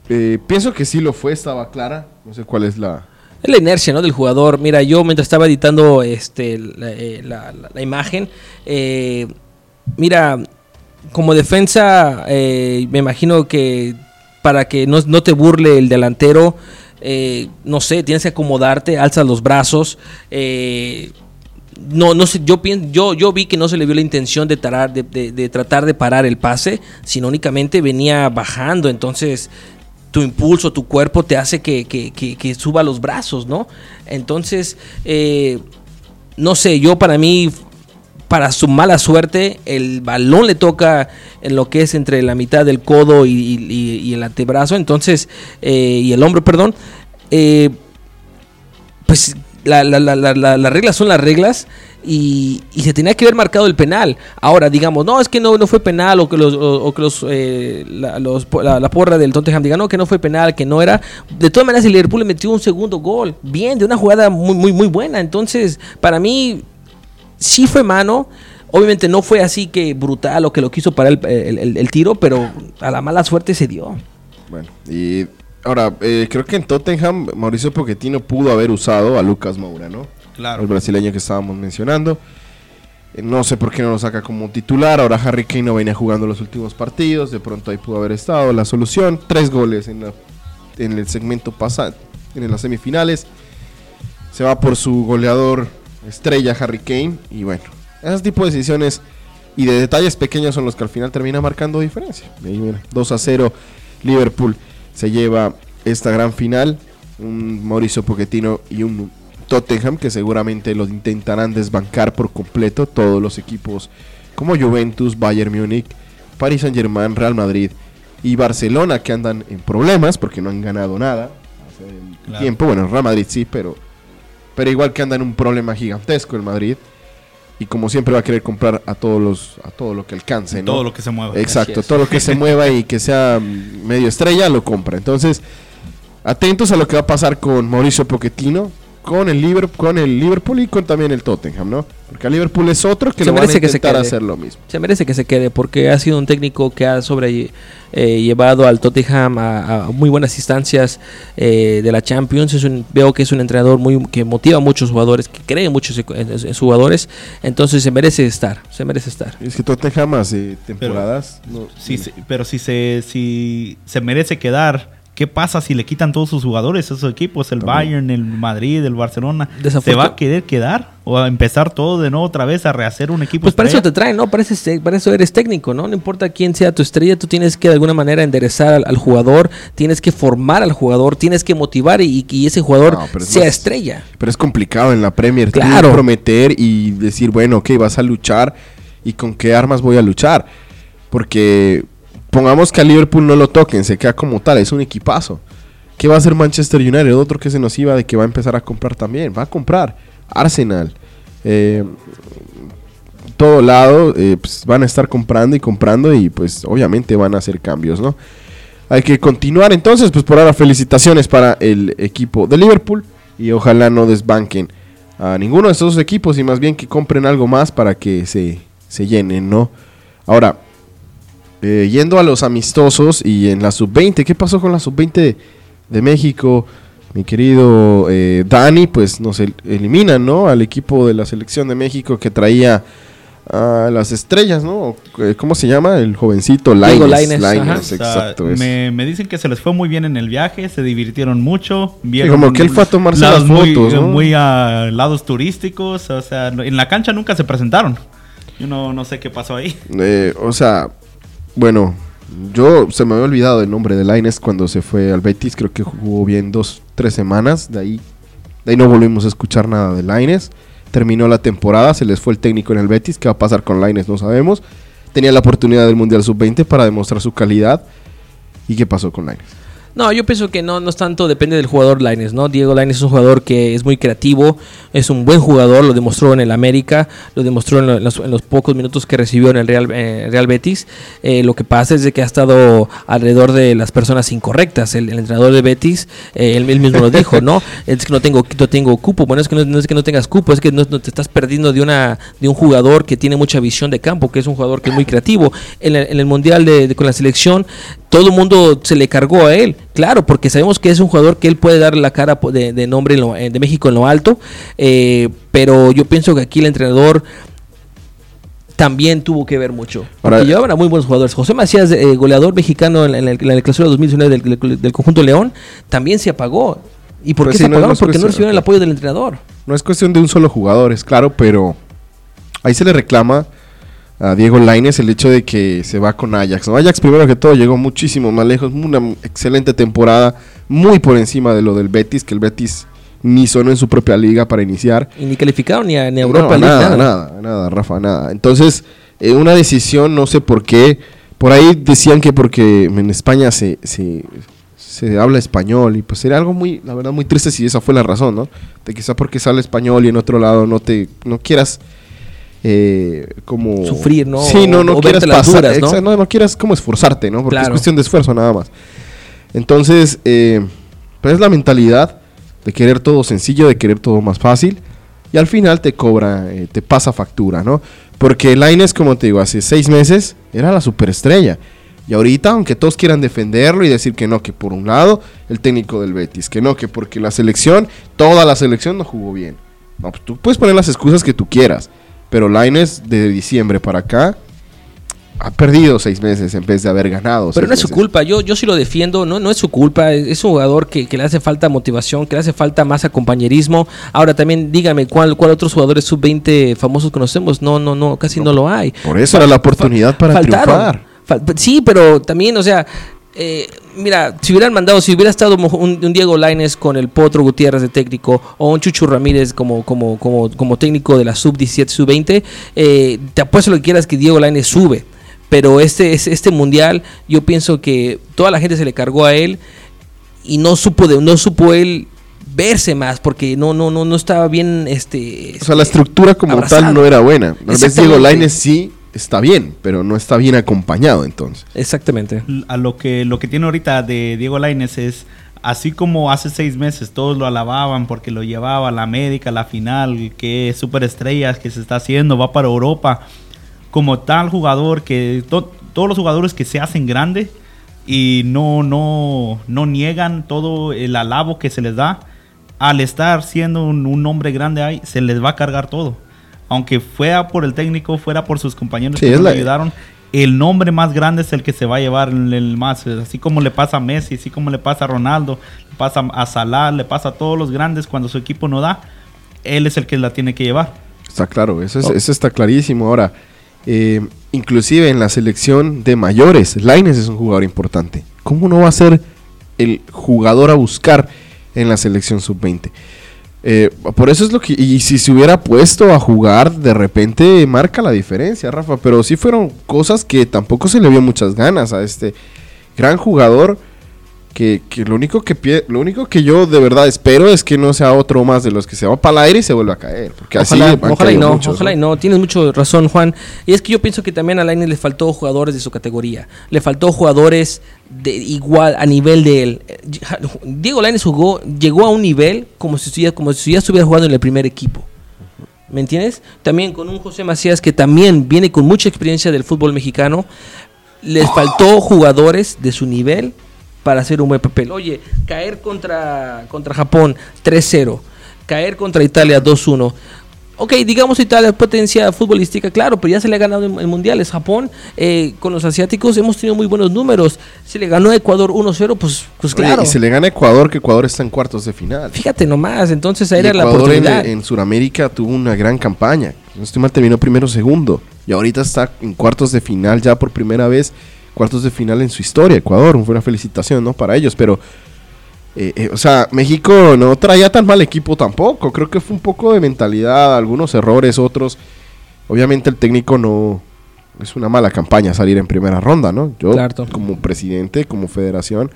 Eh, pienso que sí lo fue, estaba clara. No sé cuál es la... Es la inercia, ¿no? Del jugador. Mira, yo mientras estaba editando este, la, eh, la- la- la imagen, eh, mira, como defensa, eh, me imagino que para que no, no te burle el delantero, eh, no sé, tienes que acomodarte, alzas los brazos. eh, no, no sé, yo, pien- yo, yo vi que no se le vio la intención de, tarar, de, de- de tratar de parar el pase, sino únicamente venía bajando. Entonces, tu impulso, tu cuerpo te hace que, que- que- que suba los brazos, ¿no? Entonces, eh, no sé, yo para mí, para su mala suerte, el balón le toca en lo que es entre la mitad del codo y, el antebrazo, entonces, eh, y el hombro, perdón. eh, pues la- la- la- la- la- las reglas son las reglas y, y se tenía que haber marcado el penal. Ahora, digamos, no, es que no, no fue penal o que los, o, que los, eh, la porra del Tottenham diga, no, que no fue penal, que no era. De todas maneras, el Liverpool le metió un segundo gol. Bien, de una jugada muy, muy, muy buena. Entonces, para mí, sí fue mano. Obviamente no fue así que brutal o que lo quiso para el, el- el- el tiro, pero a la mala suerte se dio. Bueno, y ahora, eh, creo que en Tottenham Mauricio Pochettino pudo haber usado a Lucas Moura, ¿no? Claro. El brasileño que estábamos mencionando. Eh, No sé por qué no lo saca como titular. Ahora Harry Kane no venía jugando los últimos partidos. De pronto ahí pudo haber estado la solución. Tres goles en, la- en el segmento pasado, en las semifinales. Se va por su goleador estrella Harry Kane. Y bueno, ese tipo de decisiones y de detalles pequeños son los que al final termina marcando diferencia. Y mira, 2 a 0. Liverpool se lleva esta gran final. Un Mauricio Pochettino y un Tottenham que seguramente lo intentarán desbancar por completo todos los equipos como Juventus, Bayern Múnich, Paris Saint Germain, Real Madrid y Barcelona que andan en problemas porque no han ganado nada hace Claro. tiempo. Bueno, Real Madrid sí, pero, pero igual que andan en un problema gigantesco el Madrid. Y como siempre va a querer comprar a todos los, a todo lo que alcance, ¿no? Todo lo que se mueva. Exacto, todo lo que se (laughs) mueva y que sea medio estrella lo compra. Entonces, atentos a lo que va a pasar con Mauricio Pochettino, con el Liverpool, con el Liverpool y con también el Tottenham, ¿no? Porque el Liverpool es otro que Se lo van a merece que se intentar quede. hacer lo mismo. Se merece que se quede porque ha sido un técnico que ha sobre eh, llevado al Tottenham a, a muy buenas instancias eh, de la Champions. Es un- veo que es un entrenador muy que motiva a muchos jugadores, que cree mucho en, en- en sus jugadores. Entonces se merece estar, se merece estar. Es que Tottenham hace temporadas. no- Sí, sí, pero si se, si se merece quedar, ¿qué pasa si le quitan todos sus jugadores, esos equipos? El También. Bayern, el Madrid, el Barcelona. ¿Se va a querer quedar? ¿O a empezar todo de nuevo otra vez a rehacer un equipo? Pues para eso te traen, ¿no? Para, eso eres técnico, ¿no? No importa quién sea tu estrella, tú tienes que de alguna manera enderezar al, al jugador, tienes que formar al jugador, tienes que motivar y, y ese jugador No, pero es sea más- estrella. Pero es complicado en la Premier. Tienes Claro. que prometer y decir, bueno, ok, vas a luchar. ¿Y con qué armas voy a luchar? Porque pongamos que a Liverpool no lo toquen, se queda como tal, es un equipazo. ¿Qué va a hacer Manchester United? Otro que se nos iba de que va a empezar a comprar también. Va a comprar. Arsenal. Eh, todo lado eh, pues, van a estar comprando y comprando y pues obviamente van a hacer cambios, ¿no? Hay que continuar entonces, pues por ahora felicitaciones para el equipo de Liverpool y ojalá no desbanquen a ninguno de estos equipos y más bien que compren algo más para que se, se llenen, ¿no? Ahora, eh, yendo a los amistosos y en la sub-20, ¿qué pasó con la sub-20 de, de México? Mi querido eh, Dani, pues nos el- eliminan, ¿no? Al equipo de la selección de México que traía a las estrellas, ¿no? Eh, ¿Cómo se llama? El jovencito Lainez. Lainez, O sea, exacto. es. me, me dicen que se les fue muy bien en el viaje, se divirtieron mucho. como que él fue a tomarse las muy- fotos, ¿no? Muy a lados turísticos, o sea, en la cancha nunca se presentaron. Yo no, no sé qué pasó ahí. Eh, o sea, bueno, yo se me había olvidado el nombre de Lainez cuando se fue al Betis. Creo que jugó bien dos, tres semanas. De ahí, de ahí no volvimos a escuchar nada de Lainez. Terminó la temporada, se les fue el técnico en el Betis. ¿Qué va a pasar con Lainez? No sabemos. Tenía la oportunidad del Mundial Sub-20 para demostrar su calidad. ¿Y qué pasó con Lainez? No, yo pienso que no, no es tanto, depende del jugador Laines, ¿no? Diego Laines es un jugador que es muy creativo, es un buen jugador, lo demostró en el América, lo demostró en, lo- en los, en los pocos minutos que recibió en el Real, eh, Real Betis. Eh, lo que pasa es de que ha estado alrededor de las personas incorrectas. El, el entrenador de Betis, eh, él, él mismo lo dijo, ¿no? (laughs) Es que no tengo, no tengo cupo. Bueno, es que no, no es que no tengas cupo, es que no, no te estás perdiendo de, una, de un jugador que tiene mucha visión de campo, que es un jugador que es muy creativo. En, el- en el Mundial de, de- con la selección, todo el mundo se le cargó a él, claro, porque sabemos que es un jugador que él puede dar la cara de, de nombre en lo- eh, de México en lo alto, eh, pero yo pienso que aquí el entrenador también tuvo que ver mucho. Porque Ahora- llevaban a muy buenos jugadores. José Macías, eh, goleador mexicano en, la- en la- en la clausura 2019 del, del- del conjunto León, también se apagó. ¿Y por Pues qué se no- apagaron? porque no recibieron el apoyo del entrenador. No es cuestión de un solo jugador, es claro, pero ahí se le reclama a Diego Lainez el hecho de que se va con Ajax. ¿no? Ajax primero que todo llegó muchísimo más lejos, una excelente temporada, muy por encima de lo del Betis, que el Betis ni sonó en su propia liga para iniciar. Y ni calificaron ni a, ni a No, Europa League, nada, nada. nada, Rafa, nada. Entonces, eh, una decisión, no sé por qué. Por ahí decían que porque en España se, se, se habla español y pues sería algo muy, la verdad, muy triste si esa fue la razón, ¿no? De quizá porque habla español y en otro lado no te, no quieras eh, como... Sufrir, ¿no? Sí, no, no o quieras pasar, duras, ¿no? exacto, no, no quieras como esforzarte, ¿no? Porque es cuestión de esfuerzo nada más. Entonces, eh, pues es la mentalidad de querer todo sencillo, de querer todo más fácil. Y al final te cobra, eh, te pasa factura, ¿no? Porque Laines, como te digo, hace seis meses era la superestrella. Y ahorita, aunque todos quieran defenderlo y decir que no, que por un lado, el técnico del Betis, que no, que porque la selección, toda la selección no jugó bien. No, pues tú puedes poner las excusas que tú quieras. Pero Laines, de diciembre para acá, ha perdido seis meses en vez de haber ganado. Pero no es su culpa, yo, yo sí lo defiendo, no, no es su culpa, es, un jugador que, que le hace falta motivación, que le hace falta más compañerismo. Ahora también dígame, ¿cuál, cuál otros jugadores sub-20 famosos conocemos? No, no, no, casi no, lo hay. Por eso era la oportunidad para Faltaron. triunfar. Sí, pero también, o sea, eh, mira, si hubieran mandado, si hubiera estado un, un Diego Laines con el Potro Gutiérrez de técnico o un Chuchu Ramírez como, como, como, como técnico de la sub-17, sub-20, eh, te apuesto lo que quieras que Diego Laines sube. Pero este, es- este mundial, yo pienso que toda la gente se le cargó a él y no supo, de, no supo él verse más porque no, no, no, no estaba bien este, O sea, la estructura como abrazado. tal no era buena. Tal vez. Diego Lainez sí está bien, pero no está bien acompañado entonces. Exactamente. A lo que, lo que tiene ahorita de Diego Lainez es, así como hace seis meses todos lo alababan porque lo llevaba a la América, a la final, que superestrellas que se está haciendo, va para Europa, como tal jugador que to- todos los jugadores que se hacen grandes y no, no, no niegan todo el alabo que se les da, al estar siendo un, un hombre grande ahí, se les va a cargar todo. Aunque fuera por el técnico, fuera por sus compañeros Sí, que le ayudaron, el nombre más grande es el que se va a llevar el, el más. Así como le pasa a Messi, así como le pasa a Ronaldo, le pasa a Salah, le pasa a todos los grandes cuando su equipo no da, él es el que la tiene que llevar. Está claro, eso, es- Oh. eso está clarísimo. Ahora, eh, inclusive en la selección de mayores, Lainez es un jugador importante. ¿Cómo no va a ser el jugador a buscar en la selección sub-20? Eh, por eso es lo que... Y si se hubiera puesto a jugar, de repente marca la diferencia, Rafa. Pero sí fueron cosas que tampoco se le vio muchas ganas a este gran jugador. Que, que lo único que pie- lo único que yo de verdad espero es que no sea otro más de los que se va para el aire y se vuelve a caer. Porque Ojalá, y no, muchos, ojalá y ¿no? Tienes mucho razón, Juan. Y es que yo pienso que también a Lainez le faltó jugadores de su categoría. Le faltó jugadores de igual a nivel de él. Diego Lainez jugó, llegó a un nivel como si estuviera, como si ya estuviera jugando en el primer equipo. ¿Me entiendes? También con un José Macías que también viene con mucha experiencia del fútbol mexicano. Les faltó jugadores de su nivel para hacer un buen papel. Oye, caer contra, contra Japón 3-0, caer contra Italia 2-1. Ok, digamos Italia, potencia futbolística, claro, pero ya se le ha ganado en, en mundiales. Japón, eh, con los asiáticos hemos tenido muy buenos números. Se le ganó a Ecuador 1-0, pues, pues Oye, claro. y se le gana a Ecuador, que Ecuador está en cuartos de final. Fíjate nomás, entonces ahí Y era la Ecuador en, oportunidad. en Sudamérica tuvo una gran campaña. No estoy mal, terminó primero segundo. Y ahorita está en cuartos de final ya por primera vez. Cuartos de final en su historia, Ecuador. Fue una felicitación, ¿no? Para ellos, pero... eh, eh, o sea, México no traía tan mal equipo tampoco. Creo que fue un poco de mentalidad, algunos errores, otros. Obviamente el técnico no... Es una mala campaña salir en primera ronda, ¿no? Yo, Claro. como presidente, como federación,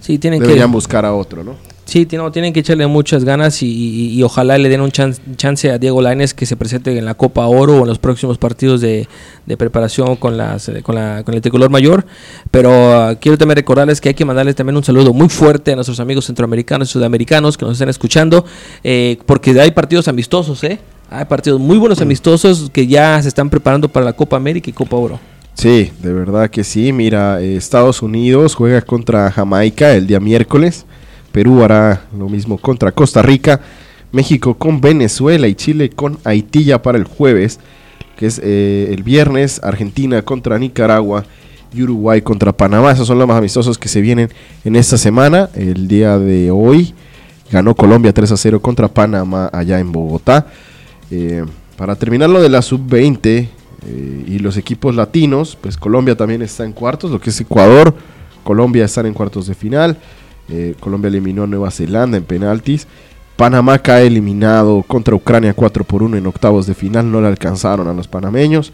Sí, tienen deberían que, buscar a otro, ¿no? Sí, tienen, tienen que echarle muchas ganas y, y- y ojalá le den un chan- chance a Diego Lainez que se presente en la Copa Oro o en los próximos partidos de, de preparación con, las, eh, con, la, con el tricolor mayor. Pero ah, quiero también recordarles que hay que mandarles también un saludo muy fuerte a nuestros amigos centroamericanos y sudamericanos que nos están escuchando, eh, porque hay partidos amistosos, ¿eh? Hay partidos muy buenos amistosos que ya se están preparando para la Copa América y Copa Oro. Sí, de verdad que sí. Mira, eh, Estados Unidos juega contra Jamaica el día miércoles. Perú hará lo mismo contra Costa Rica. México con Venezuela y Chile con Haití ya para el jueves, que es eh, el viernes. Argentina contra Nicaragua y Uruguay contra Panamá. Esos son los más amistosos que se vienen en esta semana. El día de hoy ganó Colombia 3 a 0 contra Panamá allá en Bogotá. Eh, para terminar lo de la sub-20 eh, y los equipos latinos, pues Colombia también está en cuartos, lo que es Ecuador, Colombia están en cuartos de final, eh, Colombia eliminó a Nueva Zelanda en penaltis, Panamá cae eliminado contra Ucrania 4 por 1 en octavos de final, no le alcanzaron a los panameños,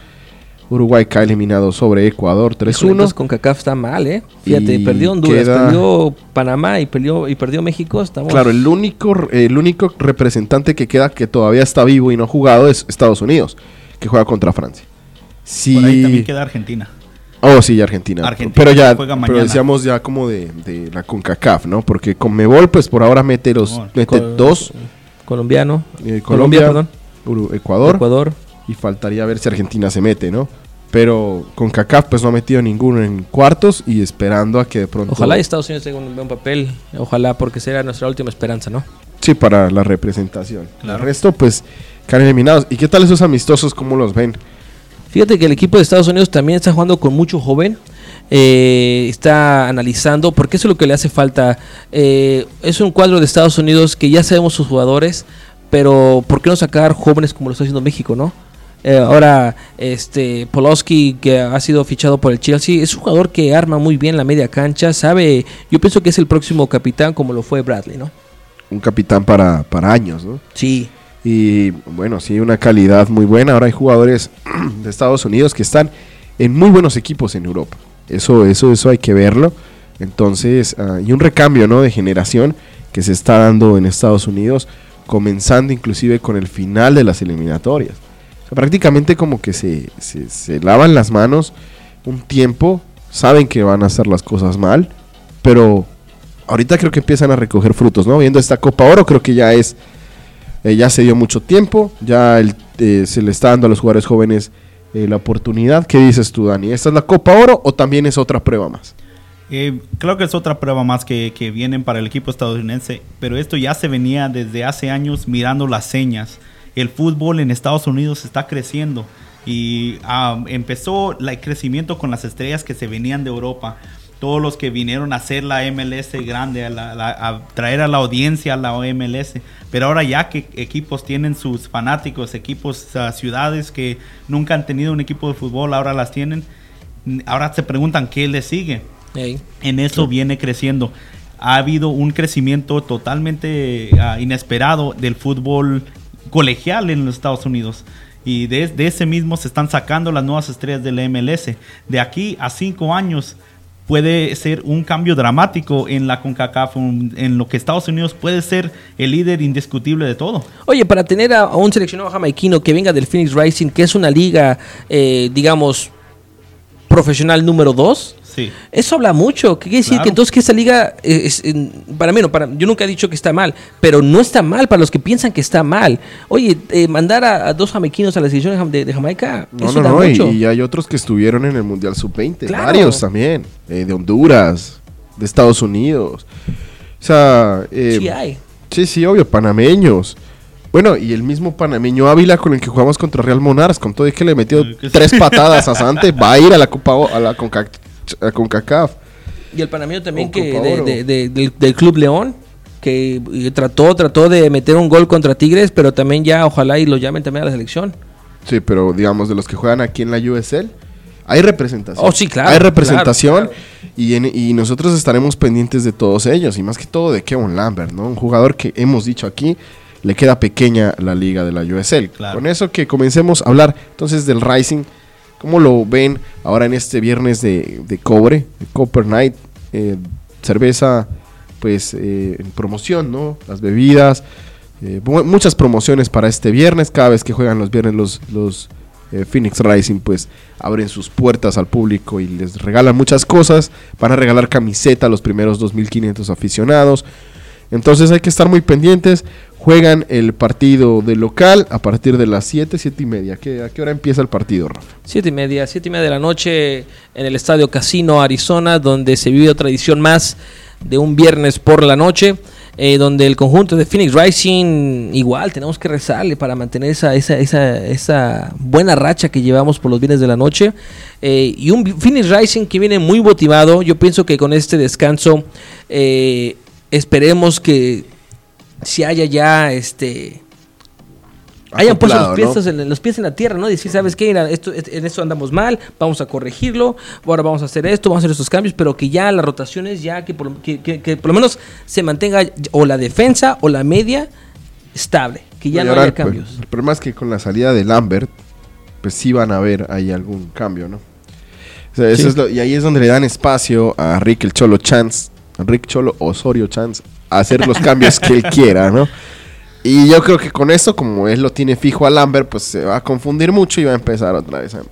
Uruguay cae eliminado sobre Ecuador Híjole, 3-1. entonces con CACAF está mal, ¿eh? Fíjate, Y perdió Honduras, queda- perdió Panamá y perdió, y perdió México. Estamos... Claro, el único, el único representante que queda que todavía está vivo y no ha jugado es Estados Unidos, que juega contra Francia. Sí. Por ahí también queda Argentina. Oh, sí, Argentina. Argentina pero ya, juega pero decíamos ya como de, de la CONCACAF, ¿no? Porque Conmebol, pues por ahora mete los, mete Col- dos, Colombiano. eh, Colombia, Colombia, perdón. Ecuador, Ecuador. y faltaría ver si Argentina se mete, ¿no? Pero CONCACAF pues no ha metido ninguno en cuartos y esperando a que de pronto... Ojalá y Estados Unidos tenga un buen papel. Ojalá, porque será nuestra última esperanza, ¿no? Sí, para la representación. Claro. El resto pues quedan eliminados. ¿Y qué tal esos amistosos? ¿Cómo los ven? Fíjate que el equipo de Estados Unidos también está jugando con mucho joven. eh, está analizando, porque eso es lo que le hace falta. Eh, es un cuadro de Estados Unidos que ya sabemos sus jugadores, pero ¿por qué no sacar jóvenes como lo está haciendo México, no? Eh, ahora, este Poloski, que ha sido fichado por el Chelsea, es un jugador que arma muy bien la media cancha, sabe, yo pienso que es el próximo capitán como lo fue Bradley, ¿no? Un capitán para, para años, ¿no? Sí, Y bueno, sí, una calidad muy buena. Ahora hay jugadores (clears throat) de Estados Unidos que están en muy buenos equipos en Europa. Eso, eso, eso hay que verlo. Entonces, ah, y un recambio ¿no? de generación que se está dando en Estados Unidos, comenzando inclusive con el final de las eliminatorias. O sea, prácticamente como que se, se, se lavan las manos un tiempo, saben que van a hacer las cosas mal, pero ahorita creo que empiezan a recoger frutos, ¿no? Viendo esta Copa Oro, creo que ya es eh, ya se dio mucho tiempo, ya eh, se le está dando a los jugadores jóvenes eh, la oportunidad. ¿Qué dices tú, Dani? ¿Esta es la Copa Oro o también es otra prueba más? Creo que es otra prueba más que, que vienen para el equipo estadounidense, pero esto ya se venía desde hace años mirando las señas. El fútbol en Estados Unidos está creciendo y ah, empezó el crecimiento con las estrellas que se venían de Europa. Todos los que vinieron a hacer la MLS grande, a, la- a traer a la audiencia a la MLS. Pero ahora ya que equipos tienen sus fanáticos, equipos, ah, ciudades que nunca han tenido un equipo de fútbol, ahora las tienen. Ahora se preguntan qué les sigue Ey. en eso viene creciendo. Ha habido un crecimiento totalmente ah, inesperado del fútbol colegial en los Estados Unidos. Y de, de ese mismo se están sacando las nuevas estrellas del MLS. De aquí a cinco años puede ser un cambio dramático en la CONCACAF, en lo que Estados Unidos puede ser el líder indiscutible de todo. Oye, para tener a, un seleccionado jamaiquino que venga del Phoenix Rising, que es una liga, eh, digamos, profesional número 2, Sí. eso habla mucho. ¿Qué quiere decir? Claro. Que entonces que esa liga, es, en- para mí, no, para, yo nunca he dicho que está mal, pero no está mal para los que piensan que está mal. Oye, eh, mandar a, a dos jamaiquinos a la selección de Jam- de, de Jamaica, No, eso no, da no. Y, mucho. y hay otros que estuvieron en el Mundial Sub-20. Claro. Varios también. eh, de Honduras, de Estados Unidos. O sea, eh, sí hay. Sí, sí, obvio, panameños. Bueno, y el mismo panameño Ávila con el que jugamos contra Real Monarcas, con todo y que le metió tres patadas a Sante, va a ir a la Copa a la CONCACAF. Y el panameño también que del, Club León, que trató, trató de meter un gol contra Tigres, pero también ya ojalá y lo llamen también a la selección. Sí, pero digamos de los que juegan aquí en la USL, hay representación. Oh, sí, claro. Hay representación Y, y, nosotros estaremos pendientes de todos ellos y más que todo de Kevin Lambert, ¿no? Un jugador que hemos dicho aquí le queda pequeña la liga de la USL. Con eso que comencemos a hablar entonces del Rising. ¿Cómo lo ven ahora en este viernes de, cobre, de Copper Night? Eh, cerveza, pues eh, en promoción, ¿no? Las bebidas, eh, muchas promociones para este viernes. Cada vez que juegan los viernes los, los Phoenix Rising, pues abren sus puertas al público y les regalan muchas cosas. Van a regalar camiseta a los primeros 2.500 aficionados. Entonces hay que estar muy pendientes. Juegan el partido de local a partir de las 7, 7 y media. ¿A qué hora empieza el partido, Rafa? 7 y media, 7 y media de la noche en el Estadio Casino Arizona, donde se vive otra edición más de un viernes por la noche. Eh, donde el conjunto de Phoenix Rising, igual tenemos que rezarle para mantener esa, esa, esa, esa buena racha que llevamos por los viernes de la noche. Eh, y un Phoenix Rising que viene muy motivado. Yo pienso que con este descanso eh, esperemos que si haya ya este hayan puesto los pies, en, los pies en la tierra, ¿no? Decir, ¿sabes qué? esto, en esto andamos mal, vamos a corregirlo, ahora vamos a hacer esto, vamos a hacer estos cambios, pero que ya las rotaciones, ya que por, que, por lo menos se mantenga o la defensa o la media estable, que ya no haya pues, cambios. el problema es que con la salida de Lambert, pues sí van a ver ahí algún cambio, ¿no? y ahí es donde le dan espacio a Rick el Cholo Chance Rick Cholo Osorio Chance hacer los cambios que él quiera, ¿no? Y yo creo que con eso, como él lo tiene fijo a Lambert, pues se va a confundir mucho y va a empezar otra vez a,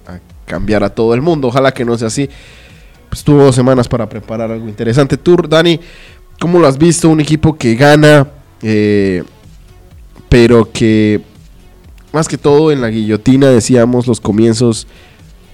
cambiar a todo el mundo. Ojalá que no sea así. Pues tuvo dos semanas para preparar algo interesante. Tú, Dani, ¿cómo lo has visto? Un equipo que gana, eh, pero que más que todo en la guillotina, decíamos, los comienzos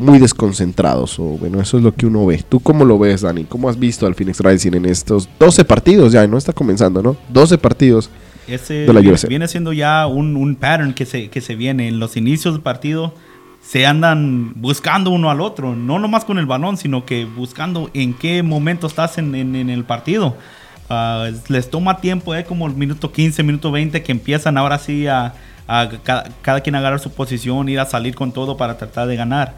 muy desconcentrados. O bueno, eso es lo que uno ve. ¿Tú cómo lo ves, Dani? ¿Cómo has visto al Phoenix Rising en estos 12 partidos ya? No está comenzando, ¿no? 12 partidos de la viene, viene siendo ya un, un, pattern que se, que se viene. En los inicios del partido se andan buscando uno al otro. No nomás con el balón, sino que buscando en qué momento estás en, en, el partido. Ah, les toma tiempo, eh, como el minuto 15, minuto 20, que empiezan ahora sí a, a cada, cada, quien agarrar su posición, ir a salir con todo para tratar de ganar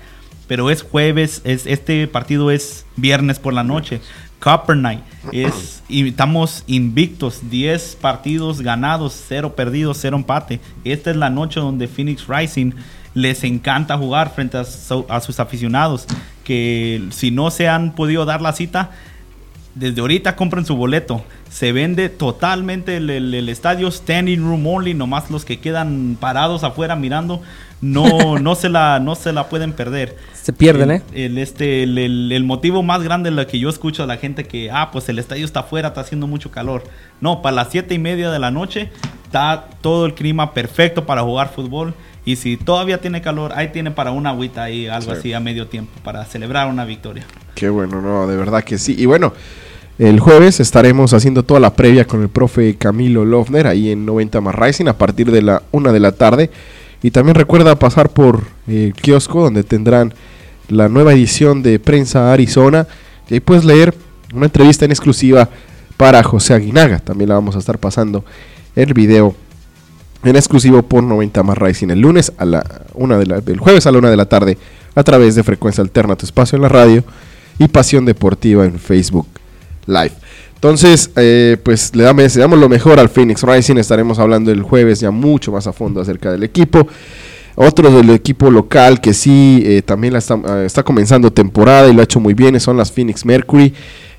pero es jueves, es, este partido es viernes por la noche. Copper Night. Es, y estamos invictos, 10 partidos ganados, 0 perdidos, 0 empate. Esta es la noche donde Phoenix Rising les encanta jugar frente a, sus aficionados. Que si no se han podido dar la cita, desde ahorita compren su boleto. Se vende totalmente el, el, estadio standing room only, nomás los que quedan parados afuera mirando no, no, se la, no se la pueden perder. Se pierden, ¿eh? El, este, el, motivo más grande de lo que yo escucho a la gente que, ah, pues el estadio está afuera, está haciendo mucho calor. No, para las siete y media de la noche está todo el clima perfecto para jugar fútbol. Y si todavía tiene calor, ahí tiene para una agüita y algo así a medio tiempo para celebrar una victoria. Qué bueno, no, de verdad que sí. Y bueno, el jueves estaremos haciendo toda la previa con el profe Camilo Lofner ahí en 90 más Rising a partir de la una de la tarde. Y también recuerda pasar por el kiosco donde tendrán la nueva edición de Prensa Arizona. Y ahí puedes leer una entrevista en exclusiva para José Aguinaga. También la vamos a estar pasando el video en exclusivo por 90 más Rising el lunes a la una de la, el jueves a la una de la tarde a través de Frecuencia Alterna, tu espacio en la radio y Pasión Deportiva en Facebook Live. Entonces, eh, pues le damos, damos lo mejor al Phoenix Rising. Estaremos hablando el jueves ya mucho más a fondo acerca del equipo. Otro del equipo local que sí eh, también está, eh, está, comenzando temporada y lo ha hecho muy bien son las Phoenix Mercury.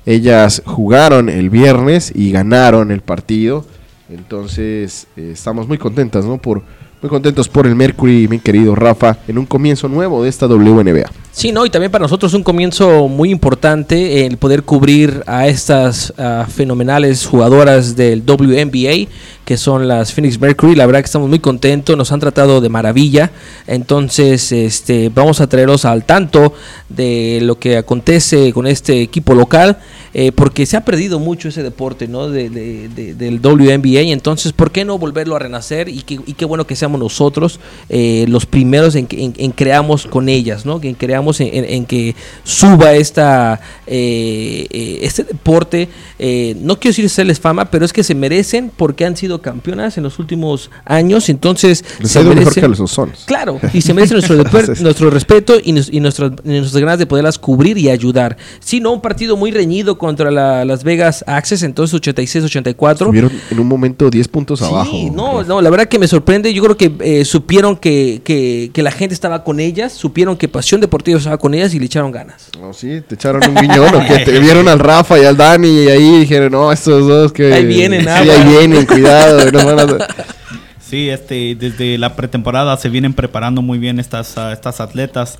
Ellas jugaron el viernes y ganaron el partido. Entonces estamos muy contentas, ¿no? Por, muy contentos por el Mercury, mi querido Rafa, en un comienzo nuevo de esta WNBA. Sí, no, y también para nosotros un comienzo muy importante el poder cubrir a estas ah, fenomenales jugadoras del WNBA, que son las Phoenix Mercury. La verdad que estamos muy contentos, nos han tratado de maravilla. Entonces, este, vamos a traeros al tanto de lo que acontece con este equipo local, eh, porque se ha perdido mucho ese deporte, ¿no? De, de- de- del WNBA. Entonces, ¿por qué no volverlo a renacer? Y, y qué bueno que seamos nosotros eh, los primeros en, que- creamos con ellas, ¿no? Que creamos en, en- en que suba esta eh, eh, este deporte. eh, no quiero decir serles fama, pero es que se merecen porque han sido campeonas en los últimos años. Entonces, Les se ido mejor merecen- que los Ozones. Claro, y se merece nuestro, (laughs) nuestro respeto y, nos- y nuestras, y nuestras ganas de poderlas cubrir y ayudar. Si no, un partido muy reñido contra la Las Vegas Access, entonces 86-84. Estuvieron en un momento 10 puntos abajo. Sí, no, no, la verdad que me sorprende. Yo creo que eh, supieron que, que, que la gente estaba con ellas, supieron que Pasión Deportiva estaba con ellas y le echaron ganas. No, sí, te echaron un guiñón o que te vieron al Rafa y al Dani y ahí dijeron, no, estos dos que... Ahí vienen, Sí, agua. ahí vienen, cuidado. nos van a- (laughs) Sí, este, desde la pretemporada se vienen preparando muy bien estas, ah, estas atletas.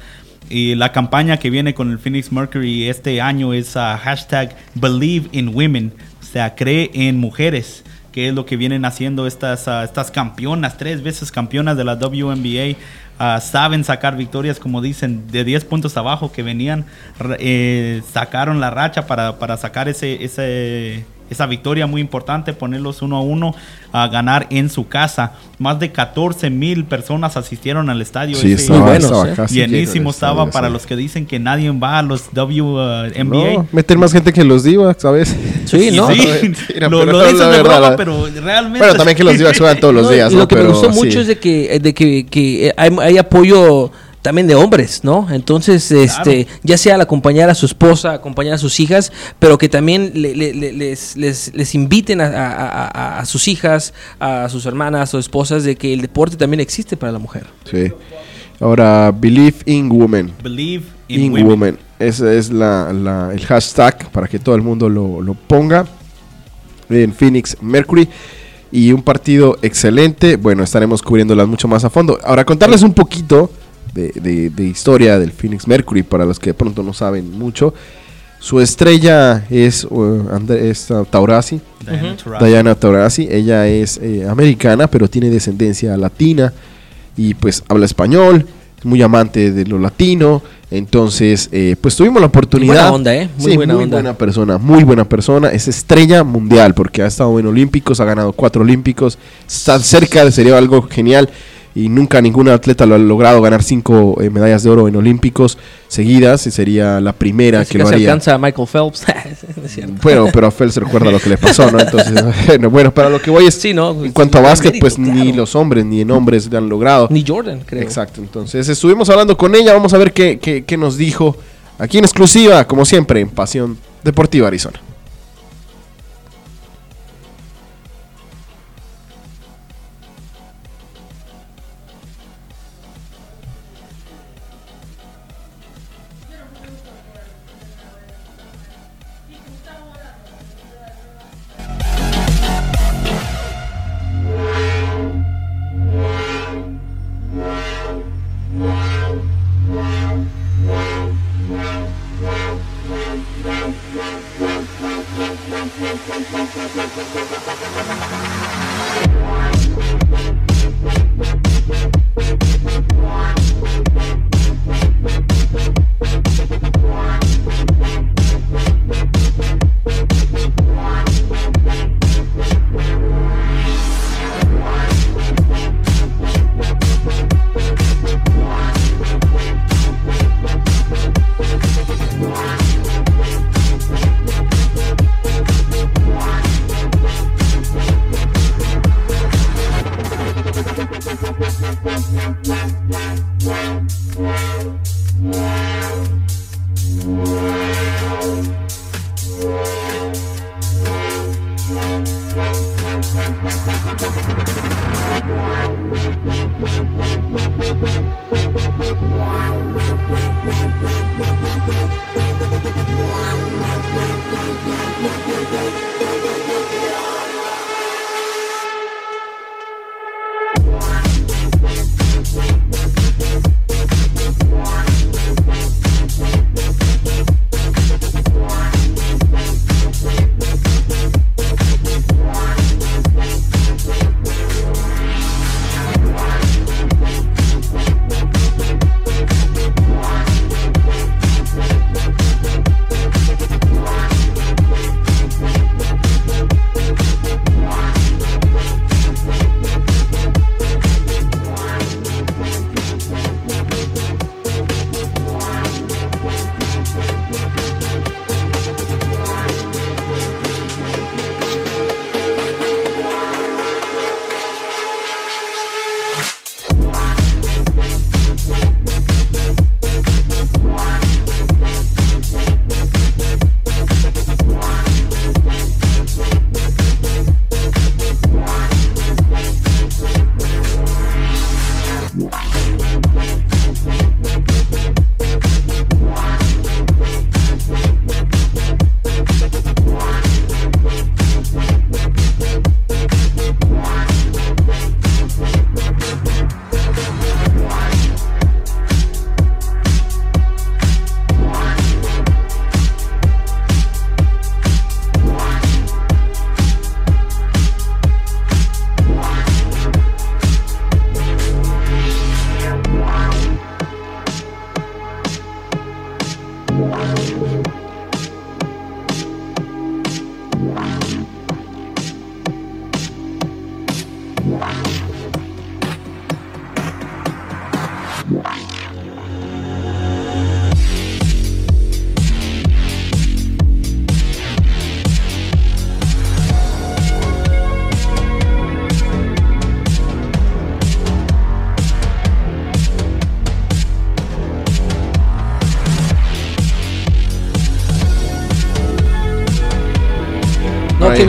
Y la campaña que viene con el Phoenix Mercury este año es ah, hashtag Believe in Women. O sea, cree en mujeres, que es lo que vienen haciendo estas, ah, estas campeonas, tres veces campeonas de la WNBA. Ah, saben sacar victorias, como dicen, de 10 puntos abajo que venían, eh, sacaron la racha para, para sacar ese, esa victoria muy importante, ponerlos uno a uno a ganar en su casa. Más de 14 mil personas asistieron al estadio. Sí, ese- estaba, estaba ¿eh? estadio, para sí. los que dicen que nadie va a los WNBA. No, meten más gente que los Divacs, ¿sabes? Sí, ¿no? (laughs) Sí, (laughs) lo, pero lo dicen de verdad, broma, la- pero realmente... Bueno, también que los Divacs juegan todos los días, lo que me Pero gustó sí. mucho es de que, de que, que hay, hay apoyo también de hombres, ¿no? Entonces, este, ya sea al acompañar a su esposa, acompañar a sus hijas, pero que también le- le- le- les, les, les inviten a, a- a- a sus hijas, a sus hermanas o esposas, de que el deporte también existe para la mujer. Sí. Ahora, Believe in Women. Believe in, In women. Women. Ese es la, la- el hashtag para que todo el mundo lo, lo ponga en Phoenix Mercury. Y un partido excelente. Bueno, estaremos cubriéndolas mucho más a fondo. Ahora, contarles un poquito de, de- de historia del Phoenix Mercury para los que de pronto no saben mucho. Su estrella es, uh, Andre- es, uh, Taurasi. Diana. Taurasi. Diana Taurasi. Ella es eh, americana, pero tiene descendencia latina y pues habla español, es muy amante de lo latino. Entonces, eh, pues tuvimos la oportunidad. buena onda, ¿eh? Muy Sí, buena muy onda. buena persona, muy buena persona. Es estrella mundial porque ha estado en Olímpicos, ha ganado cuatro Olímpicos, está cerca de sería algo genial. Y nunca ningún atleta lo ha logrado ganar cinco eh, medallas de oro en Olímpicos seguidas y sería la primera Así que lo haría. alcanza a Michael Phelps. (laughs) Es. Bueno, pero a Phelps recuerda lo que le pasó, ¿no? Entonces, (laughs) bueno, bueno, para lo que voy es Sí, ¿no? en cuanto a básquet, Mérito, pues ni los hombres ni en hombres lo han logrado. Ni Jordan, creo. Exacto, entonces estuvimos hablando con ella, vamos a ver qué, qué- qué nos dijo aquí en exclusiva, como siempre, en Pasión Deportiva Arizona.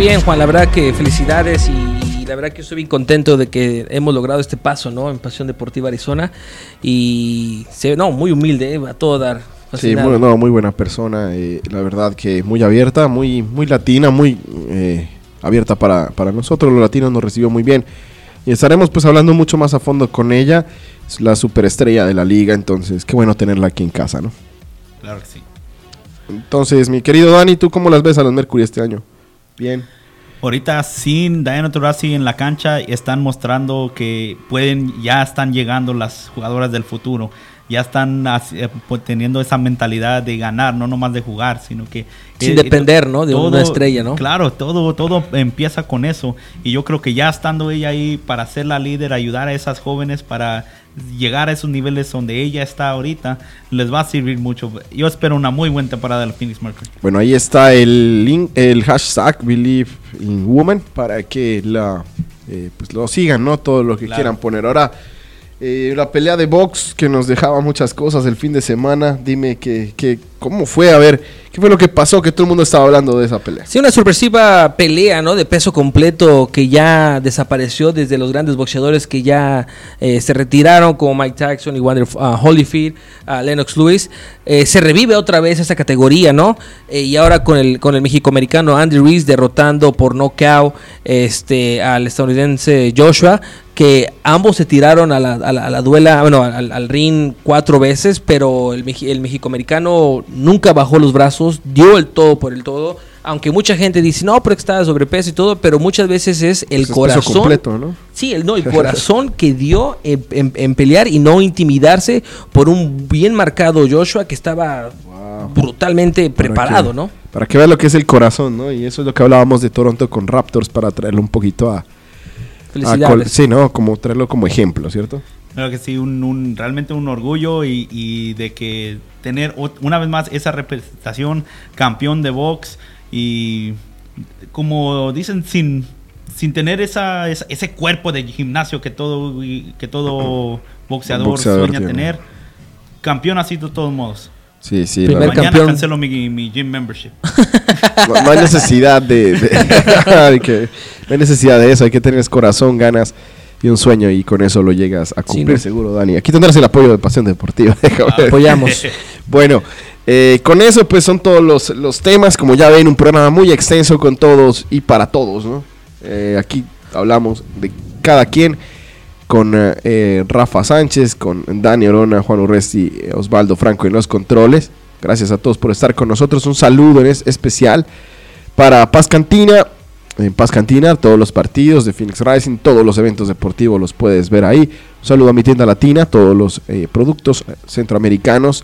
Bien, Juan. La verdad que felicidades y la verdad que estoy bien contento de que hemos logrado este paso, ¿no? En Pasión Deportiva Arizona. Y, se, no, muy humilde, ¿eh? a todo dar. Sí, fascinado. muy, no, muy buena persona. eh, la verdad que muy abierta, muy, muy latina, muy eh, abierta para, para nosotros. Los latinos nos recibió muy bien. Y estaremos pues hablando mucho más a fondo con ella. Es la superestrella de la liga, entonces qué bueno tenerla aquí en casa, ¿no? Claro que sí. Entonces, mi querido Dani, ¿tú cómo las ves a los Mercury este año? Bien. Ahorita sin Diana Taurasi en la cancha están mostrando que pueden, ya están llegando las jugadoras del futuro. Ya están eh, pues, teniendo esa mentalidad de ganar, no nomás de jugar, sino que... Sin eh, depender, ¿no? De una estrella, ¿no? Claro, todo, todo empieza con eso. Y yo creo que ya estando ella ahí para ser la líder, ayudar a esas jóvenes para llegar a esos niveles donde ella está ahorita, les va a servir mucho. Yo espero una muy buena temporada del Phoenix Mercury. Bueno, ahí está el link, el hashtag Believe in Woman para que la eh, pues lo sigan, ¿no? Todo lo que Claro. quieran poner. Ahora, eh, la pelea de box que nos dejaba muchas cosas el fin de semana. Dime que, que cómo fue, a ver, qué fue lo que pasó, que todo el mundo estaba hablando de esa pelea. Sí, una sorpresiva pelea, ¿no? De peso completo que ya desapareció desde los grandes boxeadores que ya eh, se retiraron, como Mike Tyson y Wander uh, Holyfield, uh, Lennox Lewis. Eh, se revive otra vez esa categoría, ¿no? Eh, y ahora con el, con el mexicoamericano Andy Ruiz derrotando por knockout este, al estadounidense Joshua, que ambos se tiraron a la, a la- a la duela, bueno, al, al ring cuatro veces, pero el, el mexicoamericano nunca bajó los brazos, dio el todo por el todo. Aunque mucha gente dice, no, pero está de sobrepeso y todo, pero muchas veces es el Pues corazón. completo, ¿no? Sí, el, no, el (laughs) corazón que dio en, en- en pelear y no intimidarse por un bien marcado Joshua que estaba Wow. brutalmente Para preparado, que- ¿no? Para que vean lo que es el corazón, ¿no? Y eso es lo que hablábamos de Toronto con Raptors para traerlo un poquito a... Felicidades. sí, ¿no? Como traerlo como ejemplo, ¿cierto? Creo que sí, un, un- realmente un orgullo y, y de que tener una vez más esa representación, campeón de box y como dicen, sin, sin tener esa, esa- ese cuerpo de gimnasio que todo, que todo (clears throat) boxeador, Boxeador sueña tiene. tener, campeón así de todos modos. Sí, sí. Primer. Mañana campeón. cancelo mi, mi gym membership. (laughs) No, no hay necesidad de, de- (laughs) de que- no hay necesidad de eso, hay que tener corazón, ganas y un sueño y con eso lo llegas a cumplir ¿no? seguro, Dani. Aquí tendrás el apoyo de Pasión Deportiva. (laughs) Apoyamos. (laughs) Bueno, eh, con eso pues son todos los, los temas, como ya ven, un programa muy extenso con todos y para todos, ¿no? Eh, aquí hablamos de cada quien con eh, eh, Rafa Sánchez, con Dani Orona, Juan Urresti, eh, Osvaldo Franco en los controles. Gracias a todos por estar con nosotros. Un saludo en es- especial para Paz Cantina. En Paz Cantina, todos los partidos de Phoenix Rising, todos los eventos deportivos los puedes ver ahí. Un saludo a mi tienda latina, todos los eh, productos eh, centroamericanos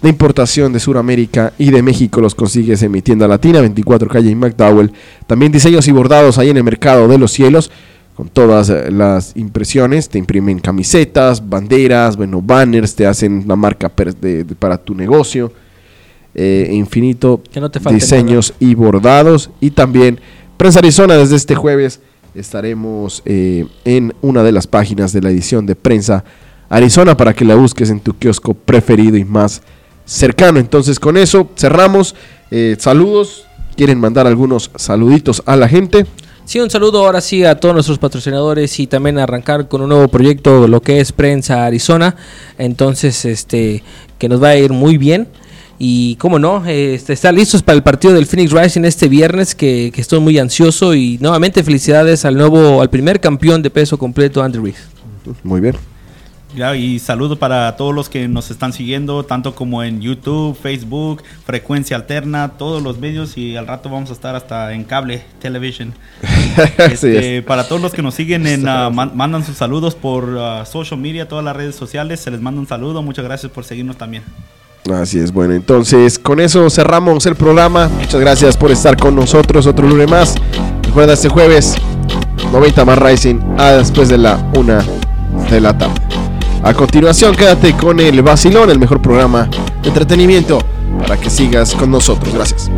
de importación de Sudamérica y de México los consigues en mi tienda latina, 24 calle McDowell. También diseños y bordados ahí en el mercado de los cielos, con todas eh, las impresiones. Te imprimen camisetas, banderas, bueno, banners, te hacen la marca per- de- de- para tu negocio. Eh, infinito Que no te diseños y bordados. Y también Prensa Arizona desde este jueves estaremos eh, en una de las páginas de la edición de Prensa Arizona para que la busques en tu kiosco preferido y más cercano. Entonces con eso cerramos. Eh, saludos. ¿Quieren mandar algunos saluditos a la gente? Sí, un saludo ahora sí a todos nuestros patrocinadores y también arrancar con un nuevo proyecto, lo que es Prensa Arizona. Entonces, este, que nos va a ir muy bien. Y cómo no, este, está listos para el partido del Phoenix Rising este viernes, que, que estoy muy ansioso. Y nuevamente felicidades al nuevo, al primer campeón de peso completo, Andrew Reese. Muy bien. Ya, y saludos para todos los que nos están siguiendo, tanto como en YouTube, Facebook, Frecuencia Alterna, todos los medios y al rato vamos a estar hasta en cable, television. (laughs) Este, es. para todos los que nos siguen, en, ah, man- mandan sus saludos por ah, social media, todas las redes sociales, se les manda un saludo, muchas gracias por seguirnos también. Así es, bueno, entonces con eso cerramos el programa. Muchas gracias por estar con nosotros otro lunes más. Recuerda este jueves 90 más Rising a después de la una de la tarde. A continuación, quédate con el Vacilón, el mejor programa de entretenimiento, para que sigas con nosotros. Gracias.